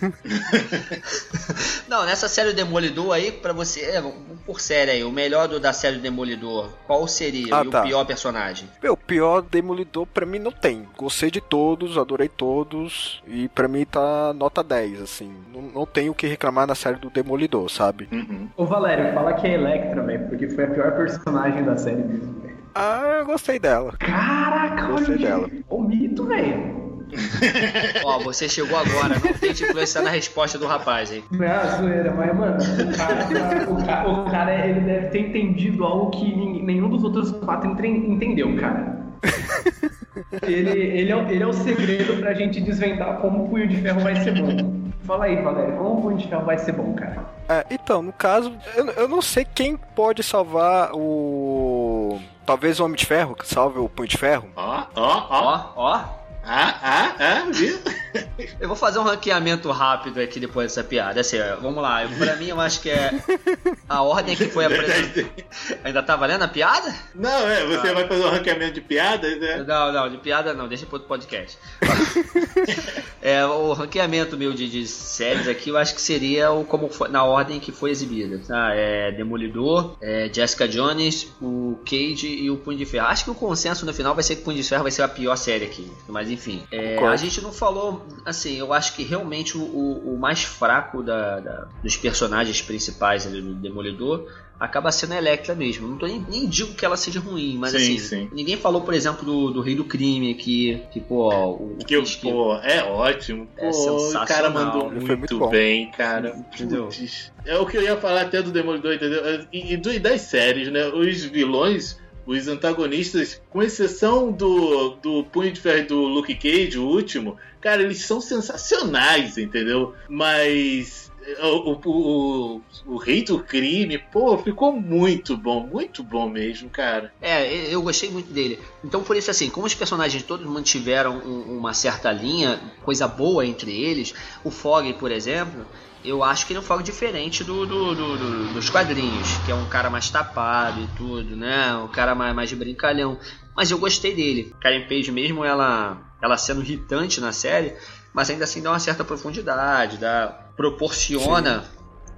[SPEAKER 2] Não, nessa série do Demolidor aí, pra você, é, por série aí, o melhor do- da série do Demolidor, qual seria?
[SPEAKER 1] Ah,
[SPEAKER 2] e
[SPEAKER 1] tá.
[SPEAKER 2] o pior personagem?
[SPEAKER 1] Meu, pior Demolidor pra mim não tem. Gostei de todos, adorei todos e pra mim tá nota 10, assim. Não, não tenho o que reclamar na série do Demolidor, sabe?
[SPEAKER 3] Uhum.
[SPEAKER 4] Ô Valério, fala que é Electra, velho, porque foi a pior personagem da série mesmo, velho.
[SPEAKER 1] Ah, eu gostei dela.
[SPEAKER 4] Caraca,
[SPEAKER 1] Gostei
[SPEAKER 4] olha
[SPEAKER 1] dela.
[SPEAKER 4] o mito, velho.
[SPEAKER 2] Ó, você chegou agora, não tente influenciar na resposta do rapaz, hein?
[SPEAKER 4] Não é a zoeira, mas, mano, o cara, o cara, o cara, ele deve ter entendido algo que nenhum dos outros quatro entre- entendeu, cara. Ele, ele, é, o- ele é o segredo pra gente desvendar como o Punho de Ferro vai ser bom. Fala aí, Valério, como o Ferro vai ser bom, cara?
[SPEAKER 1] É, então, no caso, eu, eu não sei quem pode salvar o. Talvez o Homem de Ferro, que salve o Punho de Ferro.
[SPEAKER 3] Ó, ó. Ó,
[SPEAKER 2] ó.
[SPEAKER 3] Ah, ah, ah, viu?
[SPEAKER 2] Eu vou fazer um ranqueamento rápido aqui depois dessa piada. Assim, vamos lá. Eu- Pra mim, eu acho que é a ordem que foi apresentada. Ainda tá valendo a piada?
[SPEAKER 3] Não, é, você vai fazer um ranqueamento de piadas, né?
[SPEAKER 2] Não, não, de piada não, deixa pro outro podcast. é, o ranqueamento meu de, de séries aqui, eu acho que seria o como foi- na ordem que foi exibida. Tá? É Demolidor, é Jessica Jones, o Cage e o Punho de Ferro. Acho que o consenso no final vai ser que o Punho de Ferro vai ser a pior série aqui. Mas enfim. É,
[SPEAKER 1] Concordo.
[SPEAKER 2] a gente não falou, assim, eu acho que realmente o, o- o mais fraco da- da- dos personagens principais ali do Demolidor acaba sendo a Electra mesmo. Não tô nem, nem digo que ela seja ruim, mas
[SPEAKER 3] Sim,
[SPEAKER 2] assim,
[SPEAKER 3] sim.
[SPEAKER 2] ninguém falou, por exemplo, do, do Rei do Crime aqui, que, pô, o, o
[SPEAKER 3] Que,
[SPEAKER 2] que-
[SPEAKER 3] pô, é ótimo. Pô,
[SPEAKER 2] É
[SPEAKER 3] o
[SPEAKER 2] sensacional.
[SPEAKER 3] cara mandou muito,
[SPEAKER 1] muito
[SPEAKER 3] bem, cara.
[SPEAKER 2] Entendeu?
[SPEAKER 3] É o que eu ia falar até do Demolidor, entendeu? E, e das séries, né? Os vilões, os antagonistas, com exceção do, do Punho de Ferro do Luke Cage, o último, cara, eles são sensacionais, entendeu? Mas o, o, o, o, rei do crime, pô, ficou muito bom, muito bom mesmo, cara.
[SPEAKER 2] É, eu gostei muito dele. Então, por isso, assim, como os personagens todos mantiveram um, uma certa linha, coisa boa entre eles, o Fog, por exemplo, eu acho que ele é um Fog diferente do, do, do, do, dos quadrinhos, que é um cara mais tapado e tudo, né? Um cara mais, mais de brincalhão. Mas eu gostei dele. Karen Page, mesmo ela, ela sendo irritante na série, mas ainda assim dá uma certa profundidade, dá, proporciona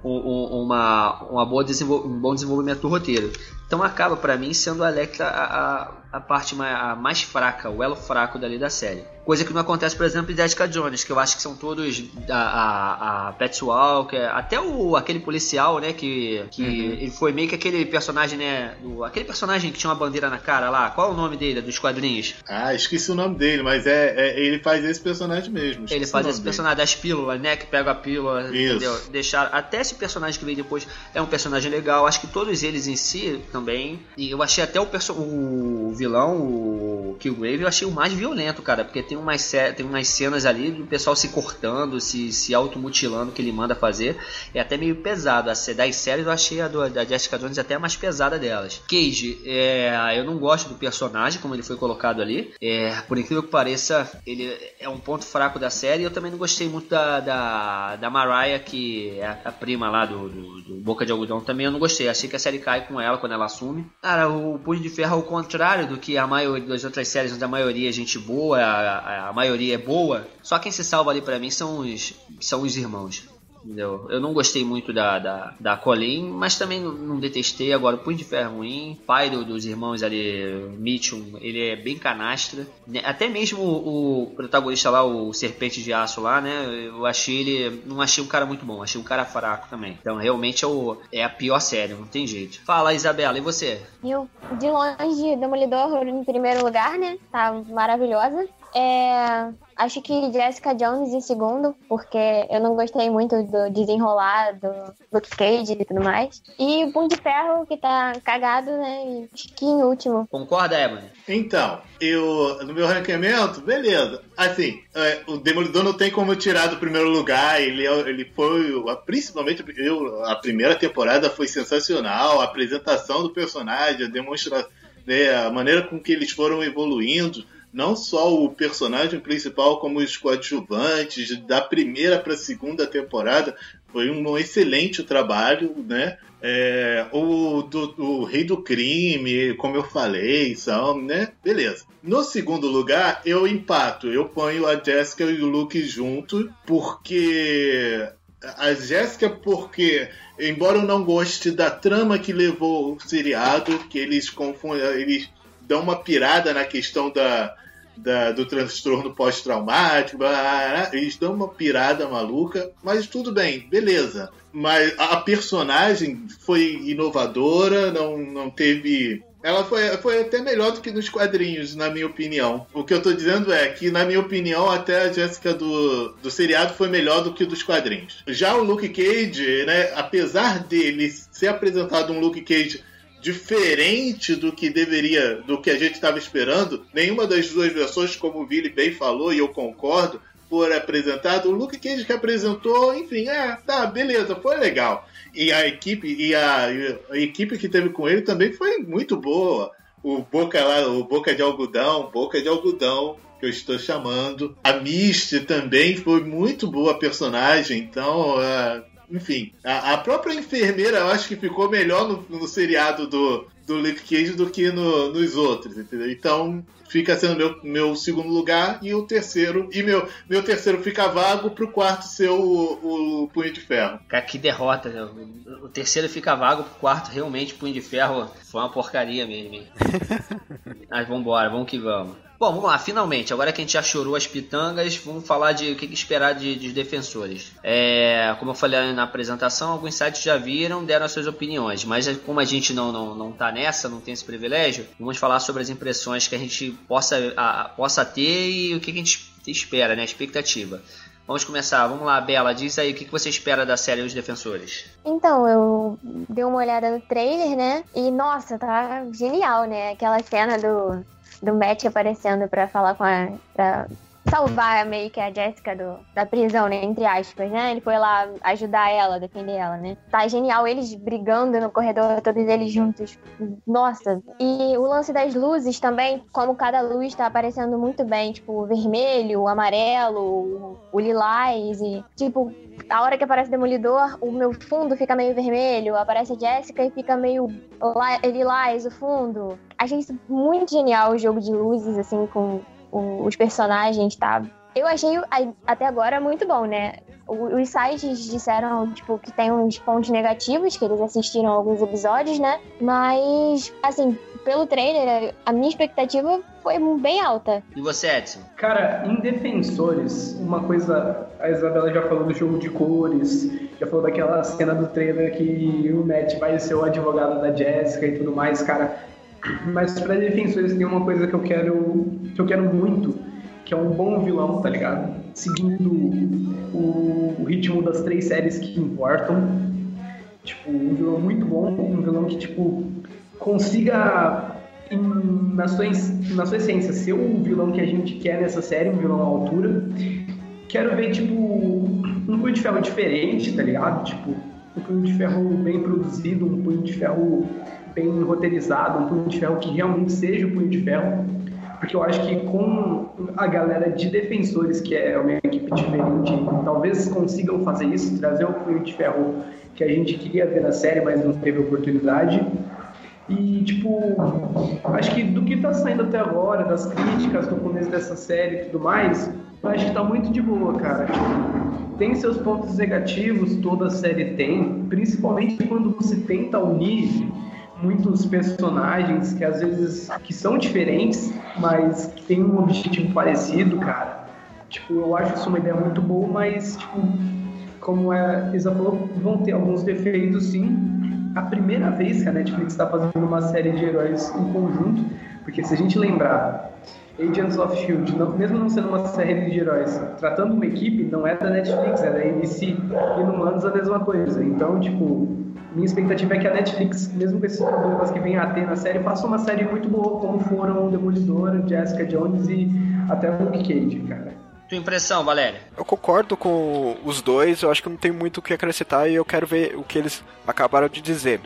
[SPEAKER 2] um, uma, uma boa um bom desenvolvimento do roteiro. Então acaba para mim sendo a Electra a, a, a parte mais, a mais fraca, o elo fraco dali da série. Coisa que não acontece, por exemplo, em Jessica Jones, que eu acho que são todos a, a, Pat Walker, até o, aquele policial, né, que, que uhum. ele foi meio que aquele personagem, né, do, aquele personagem que tinha uma bandeira na cara lá, qual é o nome dele, dos quadrinhos?
[SPEAKER 3] Ah, esqueci o nome dele, mas é, é ele faz esse personagem mesmo.
[SPEAKER 2] Ele faz esse personagem dele. das pílulas, né, que pega a pílula, Isso. entendeu? Deixar, até esse personagem que veio depois é um personagem legal, acho que todos eles em si também, e eu achei até o, o vilão, o Killgrave, eu achei o mais violento, cara, porque tem umas, tem umas cenas ali do pessoal se cortando, se, se automutilando que ele manda fazer. É até meio pesado. A, das séries eu achei a do, da Jessica Jones até a mais pesada delas. Cage, é, eu não gosto do personagem, como ele foi colocado ali. É, por incrível que pareça, ele é um ponto fraco da série. Eu também não gostei muito da, da, da Mariah, que é a, prima lá do, do, do, Boca de Algodão. Também eu não gostei. Achei que a série cai com ela quando ela assume. Cara, o Punho de Ferro, ao contrário do que a maioria das outras séries, onde a maioria é gente boa, a, a, a maioria é boa, só quem se salva ali para mim são os, são os irmãos. Entendeu? Eu não gostei muito da, da, da Colleen, mas também não, não detestei. Agora, o Punho de Ferro ruim, pai do, dos irmãos ali, Mitchum, ele é bem canastra. Né? Até mesmo o, o, protagonista lá, o Serpente de Aço lá, né? Eu achei ele. Não achei um cara muito bom, achei um cara fraco também. Então, realmente é, o, é a pior série, não tem jeito. Fala, Isabela, e você?
[SPEAKER 5] Eu, de longe, Demolidor em primeiro lugar, né? Tá maravilhosa. É, acho que Jessica Jones em segundo, porque eu não gostei muito do desenrolar do Luke Cage e tudo mais. E o Punho de Ferro, que tá cagado, né? Que em último.
[SPEAKER 2] Concorda, Evan?
[SPEAKER 3] Então, eu, no meu ranqueamento, beleza. Assim, é, o Demolidor não tem como tirar do primeiro lugar. Ele, é, ele foi, principalmente eu, a primeira temporada foi sensacional. A apresentação do personagem, a demonstração, né, a maneira com que eles foram evoluindo não só o personagem principal, como os coadjuvantes, da primeira para a segunda temporada, foi um excelente trabalho, né? É, o do, o Rei do Crime, como eu falei, são, né? Beleza. No segundo lugar, eu empato. Eu ponho a Jessica e o Luke junto, porque a Jéssica, porque, embora eu não goste da trama que levou o seriado, que eles confundem, eles dão uma pirada na questão da, da, do transtorno pós-traumático, eles dão uma pirada maluca, mas tudo bem, beleza. Mas a personagem foi inovadora, não, não teve. Ela foi, foi até melhor do que nos quadrinhos, na minha opinião. O que eu tô dizendo é que, na minha opinião, até a Jéssica do, do seriado foi melhor do que dos quadrinhos. Já o Luke Cage, né, apesar dele ser apresentado um Luke Cage diferente do que deveria, do que a gente estava esperando. Nenhuma das duas versões, como o Billy bem falou, e eu concordo, foram apresentado. O Luke Cage que apresentou, enfim, é, tá, beleza, foi legal. E a equipe, e a, a equipe que teve com ele também foi muito boa. O Boca lá, o Boca de Algodão, Boca de Algodão, que eu estou chamando. A Misty também foi muito boa personagem, então uh, enfim, a, a, própria enfermeira eu acho que ficou melhor no, no seriado do, do Luke Cage do que no, nos outros, entendeu? Então fica sendo meu, meu segundo lugar e o terceiro. E meu, meu terceiro fica vago pro quarto ser o, o Punho de Ferro.
[SPEAKER 2] Cara, que derrota. Né? O terceiro fica vago pro quarto, realmente, Punho de Ferro foi uma porcaria mesmo. Mas vambora, vamos que vamos. Bom, vamos lá, finalmente. Agora que a gente já chorou as pitangas, vamos falar de o que esperar de, de defensores. É, como eu falei na apresentação, alguns sites já viram, deram as suas opiniões, mas como a gente não, não, não tá nessa, não tem esse privilégio, vamos falar sobre as impressões que a gente possa, a, possa ter e o que a gente espera, né? A expectativa. Vamos começar. Vamos lá, Bela. Diz aí o que você espera da série Os Defensores.
[SPEAKER 5] Então, eu dei uma olhada no trailer, né? E, nossa, tá genial, né? Aquela cena do, do Matt aparecendo para falar com a. Pra salvar meio que a Jessica do, da prisão, né? Entre aspas, né? Ele foi lá ajudar ela, defender ela, né? Tá genial eles brigando no corredor, todos eles juntos. Nossa. E o lance das luzes também, como cada luz tá aparecendo muito bem, tipo, o vermelho, o amarelo, o, lilás e, tipo, a hora que aparece o Demolidor, o meu fundo fica meio vermelho, aparece a Jessica e fica meio lilás o fundo. Achei isso muito genial, o jogo de luzes, assim, com o, os personagens, tá? Eu achei até agora muito bom, né? Os sites disseram, tipo, que tem uns pontos negativos, que eles assistiram alguns episódios, né? Mas, assim, pelo trailer, a minha expectativa foi bem alta.
[SPEAKER 2] E você, Edson?
[SPEAKER 4] Cara, em Defensores, uma coisa. A Isabela já falou do jogo de cores, já falou daquela cena do trailer que o Matt vai ser o advogado da Jessica e tudo mais, cara. Mas para Defensores tem uma coisa que eu quero. que eu quero muito, que é um bom vilão, tá ligado? Seguindo o, o ritmo das três séries que importam. Tipo, um vilão muito bom, um vilão que, tipo, consiga em, na, sua, na sua essência ser o vilão que a gente quer nessa série, um vilão à altura. Quero ver, tipo, um punho de ferro diferente, tá ligado? Tipo, um punho de ferro bem produzido, um punho de ferro bem roteirizado, um punho de ferro que realmente seja o punho de ferro. Porque eu acho que com a galera de defensores, que é uma equipe diferente, talvez consigam fazer isso, trazer o punho de ferro que a gente queria ver na série, mas não teve oportunidade. E, tipo, acho que do que tá saindo até agora, das críticas do começo dessa série e tudo mais, acho que tá muito de boa, cara. Tem seus pontos negativos, toda série tem, principalmente quando você tenta unir muitos personagens que às vezes que são diferentes, mas que têm um objetivo parecido, cara. Tipo, eu acho isso uma ideia muito boa, mas, tipo, como a Isa falou, vão ter alguns defeitos sim, a primeira vez que a Netflix está fazendo uma série de heróis em conjunto, porque se a gente lembrar, Agents of Shield, não, mesmo não sendo uma série de heróis, tratando uma equipe, não é da Netflix, é da ABC. E no Manos a mesma coisa. Então, tipo, minha expectativa é que a Netflix, mesmo com esses problemas que vem a ter na série, faça uma série muito boa, como foram Demolidor, Jessica Jones e até Luke Cage, cara.
[SPEAKER 2] Tua impressão, Valéria?
[SPEAKER 1] Eu concordo com os dois, eu acho que não tem muito o que acrescentar e eu quero ver o que eles acabaram de dizer.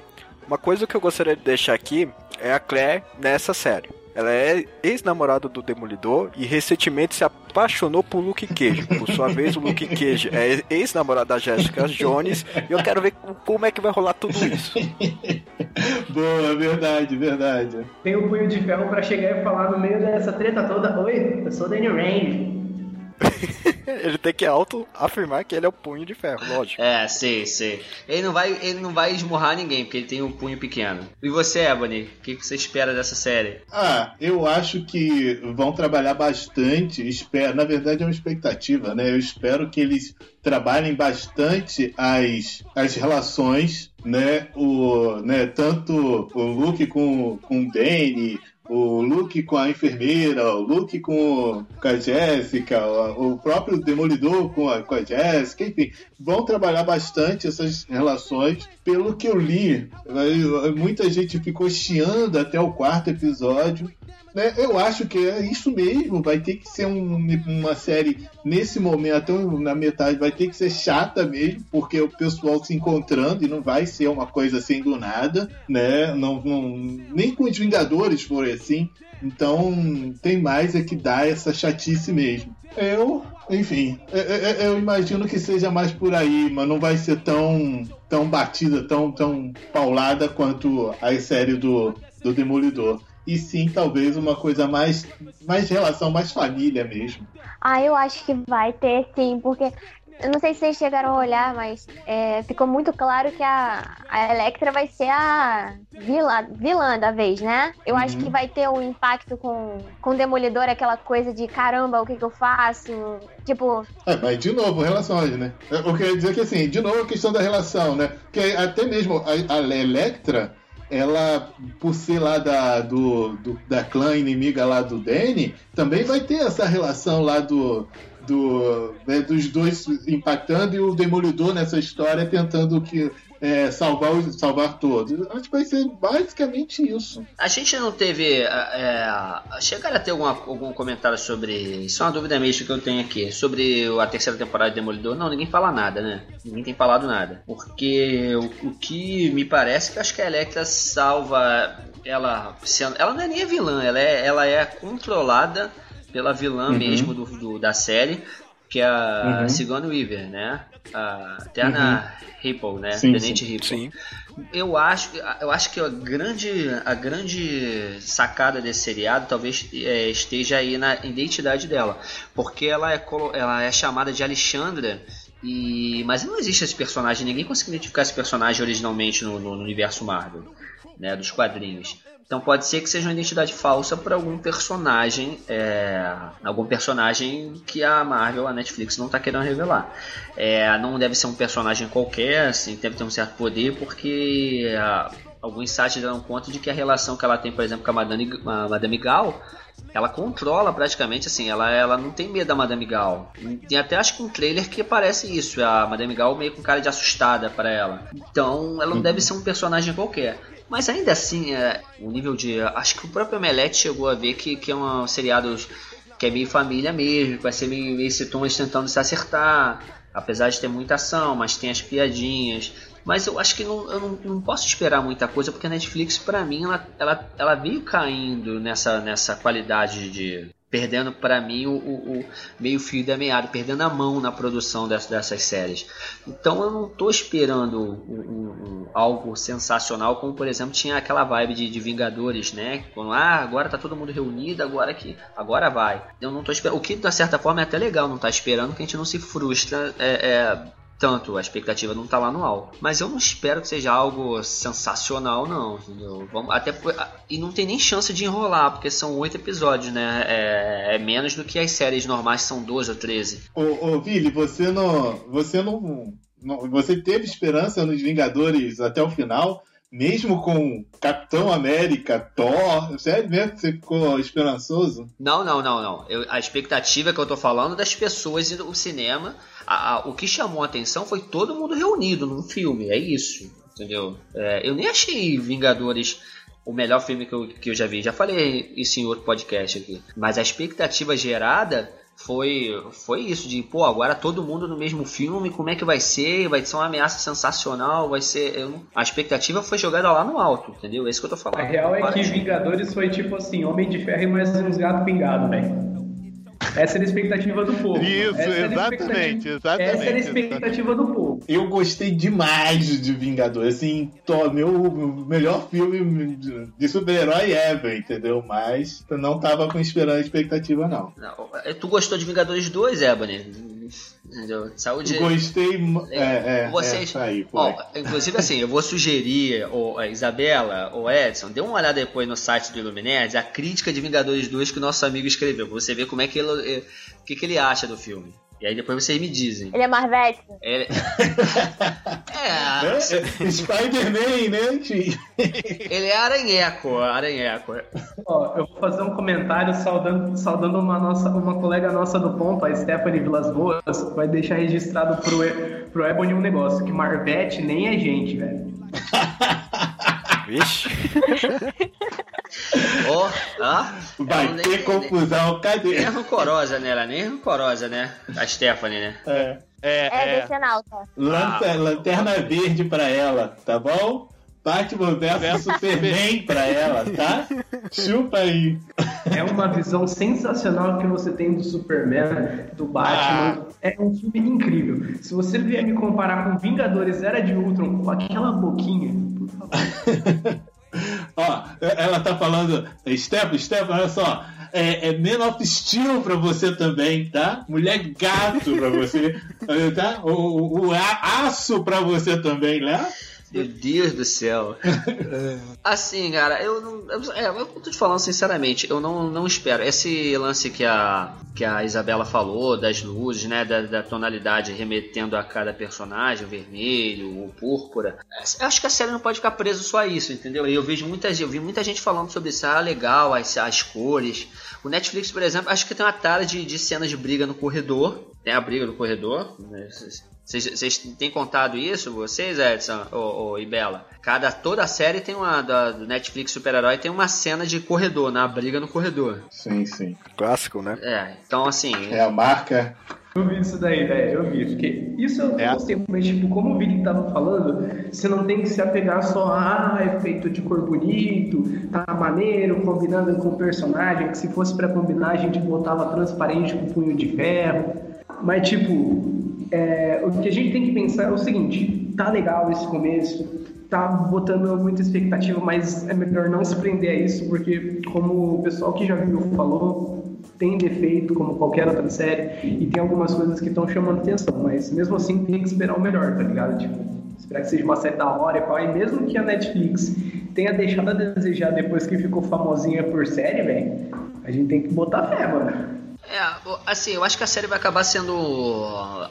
[SPEAKER 1] Uma coisa que eu gostaria de deixar aqui é a Claire nessa série. Ela é ex-namorada do Demolidor e recentemente se apaixonou por Luke Cage. Por sua vez, o Luke Cage é ex-namorado da Jessica Jones e eu quero ver como é que vai rolar tudo isso.
[SPEAKER 3] Boa, verdade, verdade.
[SPEAKER 4] Tem o um punho de ferro para chegar e falar no meio dessa treta toda: Oi, eu sou Danny Rand.
[SPEAKER 1] ele tem que auto afirmar que ele é o punho de ferro, lógico.
[SPEAKER 2] É, sei, sei. Ele não vai, ele não vai esmurrar ninguém, porque ele tem um punho pequeno. E você, Ebony, o que você espera dessa série?
[SPEAKER 3] Ah, eu acho que vão trabalhar bastante. Espero, na verdade é uma expectativa, né? Eu espero que eles trabalhem bastante as, as relações, né? O, né? Tanto o Luke com, com o Danny, o Luke com a enfermeira, o Luke com, com a Jéssica, o próprio Demolidor com a, com a Jéssica, enfim, vão trabalhar bastante essas relações. Pelo que eu li, muita gente ficou chiando até o quarto episódio. Né? Eu acho que é isso mesmo, vai ter que ser um, uma série nesse momento, na metade, vai ter que ser chata mesmo, porque o pessoal se encontrando e não vai ser uma coisa assim do nada, né? Não, não, nem com os Vingadores foram assim. Então tem mais é que dar essa chatice mesmo. Eu, enfim, eu, eu, imagino que seja mais por aí, mas não vai ser tão, tão batida, tão, tão paulada quanto a série do, do Demolidor e sim talvez uma coisa mais mais relação mais família mesmo.
[SPEAKER 5] Ah, eu acho que vai ter sim, porque eu não sei se vocês chegaram a olhar, mas é, ficou muito claro que a, a Electra vai ser a vilã, vilã da vez, né? Eu uhum. acho que vai ter um impacto com, com o Demolidor, aquela coisa de caramba, o que, que eu faço? Tipo.
[SPEAKER 3] É, mas de novo, relações, né? Eu queria dizer que assim, de novo a questão da relação, né? Porque até mesmo a, a Electra ela, por ser lá da, do, do, da clã inimiga lá do Danny, também vai ter essa relação lá do, do né, dos dois impactando e o Demolidor nessa história tentando que é, salvar, os, salvar todos. Acho que vai ser basicamente isso.
[SPEAKER 2] A gente não teve. É, chegaram a ter alguma, algum comentário sobre. Isso é uma dúvida mesmo que eu tenho aqui. Sobre a terceira temporada de Demolidor. Não, ninguém fala nada, né? Ninguém tem falado nada. Porque o, o que me parece que acho que a Electra salva ela. Ela não é nem a vilã, ela é, ela é controlada pela vilã uhum. mesmo do, do, da série, que é a uhum. Sigourney Weaver, né? A Terna uhum. Ripple, né?
[SPEAKER 1] Sim,
[SPEAKER 2] Tenente
[SPEAKER 1] sim,
[SPEAKER 2] Ripple.
[SPEAKER 1] Sim.
[SPEAKER 2] Eu acho, eu acho que a grande, a grande sacada desse seriado talvez é, esteja aí na identidade dela, porque ela é, ela é chamada de Alexandra e mas não existe esse personagem, ninguém conseguiu identificar esse personagem originalmente no, no universo Marvel, né, dos quadrinhos. Então pode ser que seja uma identidade falsa para algum personagem, é, algum personagem que a Marvel, a Netflix não está querendo revelar. É, não deve ser um personagem qualquer, assim, deve ter um certo poder, porque alguns sites deram conta de que a relação que ela tem, por exemplo, com a Madame, a Madame Gal, ela controla praticamente, assim, ela, ela não tem medo da Madame Gal. Tem até acho que um trailer que parece isso, a Madame Gal meio com cara de assustada para ela. Então ela não deve ser um personagem qualquer. Mas ainda assim, é, o nível de. Acho que o próprio Omelete chegou a ver que, que é um seriado que é meio família mesmo, que vai ser meio, meio sitcoms tentando se acertar. Apesar de ter muita ação, mas tem as piadinhas. Mas eu acho que não, eu não, não posso esperar muita coisa, porque a Netflix, para mim, ela, ela, ela veio caindo nessa, nessa qualidade de, perdendo para mim o, o, o, meio fio da meada, perdendo a mão na produção dessas, dessas séries. Então eu não estou esperando um, um, algo sensacional, como por exemplo tinha aquela vibe de, de, Vingadores, né? Quando ah, agora tá todo mundo reunido, agora que agora vai. Eu não tô esperando. O que de certa forma é até legal, não tá esperando que a gente não se frustra. É, é, tanto, a expectativa não tá lá no alto. Mas eu não espero que seja algo sensacional, não, entendeu? Vamos, até e não tem nem chance de enrolar, porque são oito episódios, né? É, é, menos do que as séries normais são 12 ou 13.
[SPEAKER 3] Ô, ô Vili, você não. Você não, não. Você teve esperança nos Vingadores até o final? mesmo com Capitão América, Thor, sério mesmo que você ficou esperançoso?
[SPEAKER 2] Não, não, não, não. Eu, a expectativa que eu tô falando é das pessoas indo ao cinema a, a, o que chamou a atenção foi todo mundo reunido num filme, é isso, entendeu? É, eu nem achei Vingadores o melhor filme que eu, que eu já vi, já falei isso em outro podcast aqui, mas a expectativa gerada foi foi isso de pô agora todo mundo no mesmo filme como é que vai ser? Vai ser uma ameaça sensacional vai ser eu, a expectativa foi jogada lá no alto entendeu? É isso que eu tô falando.
[SPEAKER 4] A real é que Vingadores foi tipo assim Homem de Ferro e mais uns gatos pingados velho essa era a expectativa do povo.
[SPEAKER 8] Isso, exatamente, exatamente.
[SPEAKER 4] Essa era a expectativa do povo.
[SPEAKER 3] Eu gostei demais de Vingador. Assim, tô, meu melhor filme de super-herói ever, entendeu? Mas eu não tava com esperando a expectativa, não. não.
[SPEAKER 2] Tu gostou de Vingadores 2, Ebony? Entendeu? Saúde.
[SPEAKER 3] Gostei. É, é,
[SPEAKER 2] é Vocês. É, aí, ó, inclusive, assim, eu vou sugerir, ou Isabela, ou Edson, dê uma olhada depois no site do Illuminati, a crítica de Vingadores 2 que o nosso amigo escreveu, pra você ver como é que ele. O que, que ele acha do filme. E aí depois vocês me dizem.
[SPEAKER 5] Ele é Marvete?
[SPEAKER 2] Ele...
[SPEAKER 3] é. é Spider-Man, né?
[SPEAKER 2] Ele é aranheco, aranheco.
[SPEAKER 4] Ó, eu vou fazer um comentário saudando, saudando uma, nossa, uma colega nossa do ponto, a Stephanie Vilas Boas, vai deixar registrado pro, pro Ebony um negócio, que Marvete nem é gente, velho.
[SPEAKER 1] Vixe.
[SPEAKER 2] oh, ah,
[SPEAKER 3] Vai ter nem, confusão, nem, cadê? Nem
[SPEAKER 2] é rancorosa, né? Ela é nem é rancorosa, né? A Stephanie, né?
[SPEAKER 3] É.
[SPEAKER 5] É, é, é. Nauta.
[SPEAKER 3] Lança, ah, lanterna verde pra ela, tá bom? Batman vs Superman pra ela, tá? Chupa aí.
[SPEAKER 4] É uma visão sensacional que você tem do Superman, do Batman. Ah. É um filme incrível. Se você vier me comparar com Vingadores Era de Ultron, com aquela boquinha, por favor.
[SPEAKER 3] Ó, ela tá falando, Steph, Steph, olha só, é, é Man of Steel pra você também, tá? Mulher gato pra você, tá? O, o, o aço pra você também, né?
[SPEAKER 2] Meu Deus do céu. assim, cara, eu não. Eu, é, eu tô te falando sinceramente, eu não, não espero. Esse lance que a, que a Isabela falou, das luzes, né? Da, da tonalidade remetendo a cada personagem, o vermelho, o púrpura. Eu acho que a série não pode ficar presa só a isso, entendeu? Eu vejo muita, eu vi muita gente falando sobre isso. Ah, legal, as, as cores. O Netflix, por exemplo, acho que tem uma tara de, de cenas de briga no corredor Tem a briga no corredor. né? Vocês têm contado isso, vocês, Edson ou, ou, e Bela? Cada, toda a série tem uma. Da, do Netflix Super-Herói tem uma cena de corredor, na briga no corredor.
[SPEAKER 3] Sim, sim.
[SPEAKER 1] Clássico, né?
[SPEAKER 2] É, então assim.
[SPEAKER 3] É a marca.
[SPEAKER 4] Eu vi isso daí, velho. Eu vi. Porque isso eu
[SPEAKER 8] É.
[SPEAKER 4] gostei, mas tipo, como o Vini tava falando, você não tem que se apegar só a ah, efeito de cor bonito, tá maneiro, combinando com o personagem, que se fosse pra combinar a gente botava transparente com punho de ferro. Mas tipo, é, o que a gente tem que pensar é o seguinte, tá legal esse começo, tá botando muita expectativa, mas é melhor não se prender a isso, porque como o pessoal que já viu falou, tem defeito como qualquer outra série e tem algumas coisas que estão chamando atenção, mas mesmo assim tem que esperar o melhor, tá ligado? Tipo, esperar que seja uma série da hora e tal, e mesmo que a Netflix tenha deixado a desejar depois que ficou famosinha por série, velho, a gente tem que botar fé, mano.
[SPEAKER 2] É, assim, eu acho que a série vai acabar sendo.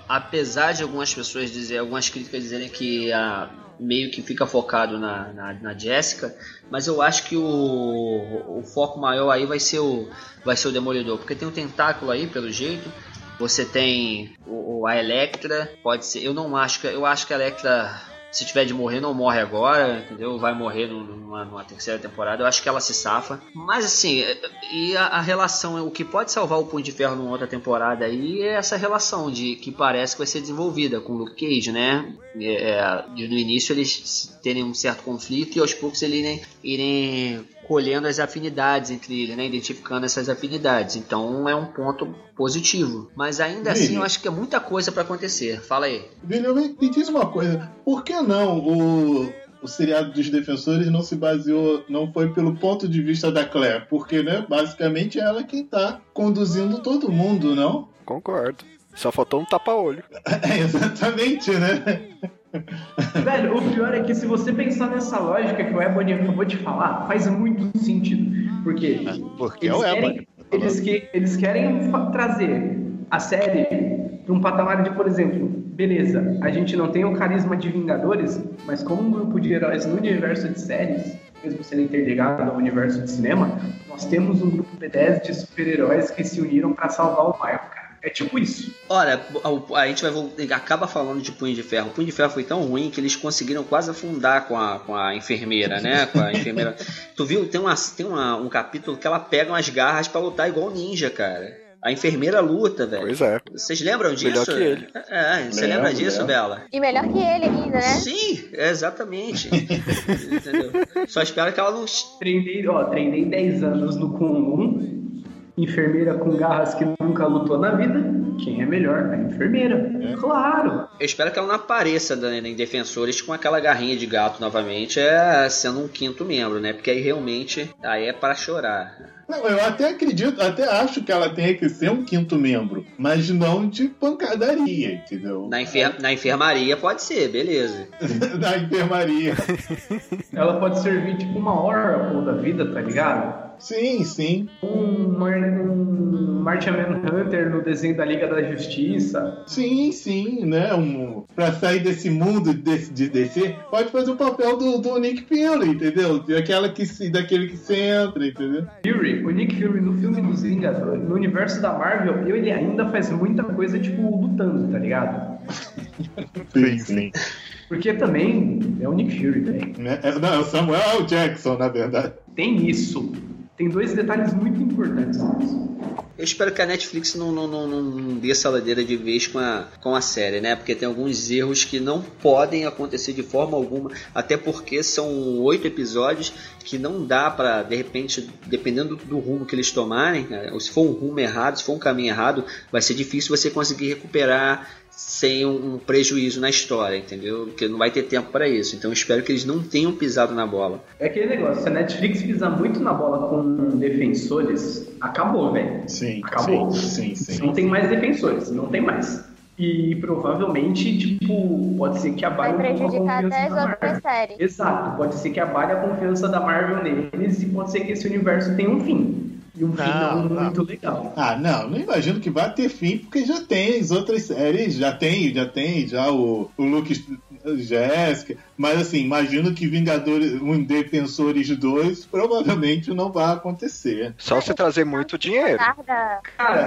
[SPEAKER 2] Apesar de algumas pessoas dizer, algumas críticas dizerem que a, meio que fica focado na, na, na Jessica, mas eu acho que o, o foco maior aí vai ser o, vai ser o Demolidor, porque tem um tentáculo aí, pelo jeito. Você tem o- a Electra, pode ser. Eu não acho que. Eu acho que a Electra, se tiver de morrer, não morre agora, entendeu? Vai morrer num- numa, numa terceira temporada. Eu acho que ela se safa. Mas assim, é- e a, a relação, o que pode salvar o Punho de Ferro numa outra temporada aí é essa relação de que parece que vai ser desenvolvida com o Luke Cage, né? É, é, no início eles terem um certo conflito e aos poucos eles irem, irem colhendo as afinidades entre eles, né? Identificando essas afinidades. Então é um ponto positivo. Mas ainda assim
[SPEAKER 3] Vini.
[SPEAKER 2] eu acho que é muita coisa para acontecer. Fala aí.
[SPEAKER 3] Me me diz uma coisa. Por que não o, o seriado dos defensores não se baseou, não foi pelo ponto de vista da Claire? Porque, né, basicamente é ela quem tá conduzindo todo mundo, não?
[SPEAKER 1] Concordo. Só faltou um tapa-olho.
[SPEAKER 3] É, exatamente, né?
[SPEAKER 4] Velho, o pior é que se você pensar nessa lógica que o Ebony acabou de falar, faz muito sentido. Porque
[SPEAKER 8] Porque é
[SPEAKER 4] eles
[SPEAKER 8] o
[SPEAKER 4] querem,
[SPEAKER 8] Ebony.
[SPEAKER 4] eles, que, eles querem trazer a série para um patamar de, por exemplo, beleza, a gente não tem o carisma de Vingadores, mas como um grupo de heróis no universo de séries, mesmo sendo interligado ao universo de cinema, nós temos um grupo B10 de super-heróis que se uniram para salvar o bairro, cara. É tipo isso.
[SPEAKER 2] Olha, a, a gente vai acaba falando de Punho de Ferro. O Punho de Ferro foi tão ruim que eles conseguiram quase afundar com a, com a enfermeira, né? Com a enfermeira. tu viu? Tem, uma, tem uma, um capítulo que ela pega umas garras pra lutar igual ninja, cara. A enfermeira luta, velho.
[SPEAKER 1] Pois é.
[SPEAKER 2] Vocês lembram disso?
[SPEAKER 1] Melhor que ele.
[SPEAKER 2] É, você
[SPEAKER 3] Lembro,
[SPEAKER 2] lembra disso,
[SPEAKER 3] lembro.
[SPEAKER 2] Bela?
[SPEAKER 5] E melhor que ele ainda, né?
[SPEAKER 2] Sim, exatamente. Entendeu? Só espero que ela não.
[SPEAKER 4] Treinei, ó, treinei 10 anos no Kunlun, enfermeira com garras que nunca lutou na vida. Quem é melhor? A enfermeira. Claro.
[SPEAKER 2] Eu espero que ela não apareça né, em Defensores com aquela garrinha de gato novamente, é sendo um quinto membro, né? Porque aí realmente aí é para chorar.
[SPEAKER 3] Não, eu até acredito, até acho que ela tenha que ser um quinto membro, mas não de pancadaria, entendeu?
[SPEAKER 2] Na, enfer na enfermaria pode ser, beleza.
[SPEAKER 3] Na enfermaria.
[SPEAKER 4] Ela pode servir tipo uma Oracle da vida, tá ligado?
[SPEAKER 3] Sim, sim.
[SPEAKER 4] Um, Mar um Martian Manhunter no desenho da Liga da Justiça.
[SPEAKER 3] Sim, sim, né? Um, pra sair desse mundo de, de DC, pode fazer o papel do, do Nick Fury, entendeu? Daquela que se, daquele que se entra, entendeu?
[SPEAKER 4] Fury, o Nick Fury no filme dos Vingadores, no universo da Marvel, ele ainda faz muita coisa, tipo, lutando, tá ligado?
[SPEAKER 8] Sim, sim.
[SPEAKER 4] Porque também é o Nick Fury, velho.
[SPEAKER 3] Né? É, Não, é o Samuel. Jackson, na verdade.
[SPEAKER 4] Tem isso. Tem dois detalhes muito importantes nisso.
[SPEAKER 2] Eu espero que a Netflix não, não, não, não dê saladeira de vez com a, com a série, né? Porque tem alguns erros que não podem acontecer de forma alguma, até porque são oito episódios que não dá pra, de repente, dependendo do rumo que eles tomarem, ou se for um rumo errado, se for um caminho errado, vai ser difícil você conseguir recuperar sem um, um prejuízo na história, entendeu? Porque não vai ter tempo para isso. Então eu espero que eles não tenham pisado na bola.
[SPEAKER 4] É aquele negócio, se a Netflix pisar muito na bola com defensores, acabou, velho.
[SPEAKER 3] Sim,
[SPEAKER 4] Acabou.
[SPEAKER 3] sim, sim, sim.
[SPEAKER 4] Não tem mais defensores, não tem mais. E provavelmente, tipo, pode ser que abale
[SPEAKER 5] Vai
[SPEAKER 4] pouco a
[SPEAKER 5] prejudicar
[SPEAKER 4] confiança
[SPEAKER 5] até as
[SPEAKER 4] da
[SPEAKER 5] outras séries.
[SPEAKER 4] Exato, pode ser que abale a confiança da Marvel neles e pode ser que esse universo tenha um fim. E um
[SPEAKER 8] Não,
[SPEAKER 4] não. muito legal.
[SPEAKER 3] Ah, não, não imagino que vai ter fim, porque já tem as outras séries, já tem, já tem, já o, o Luke Jéssica. Mas assim, imagino que Vingadores, um Defensores 2 provavelmente não vai acontecer.
[SPEAKER 1] Só se trazer muito dinheiro.
[SPEAKER 5] Cara,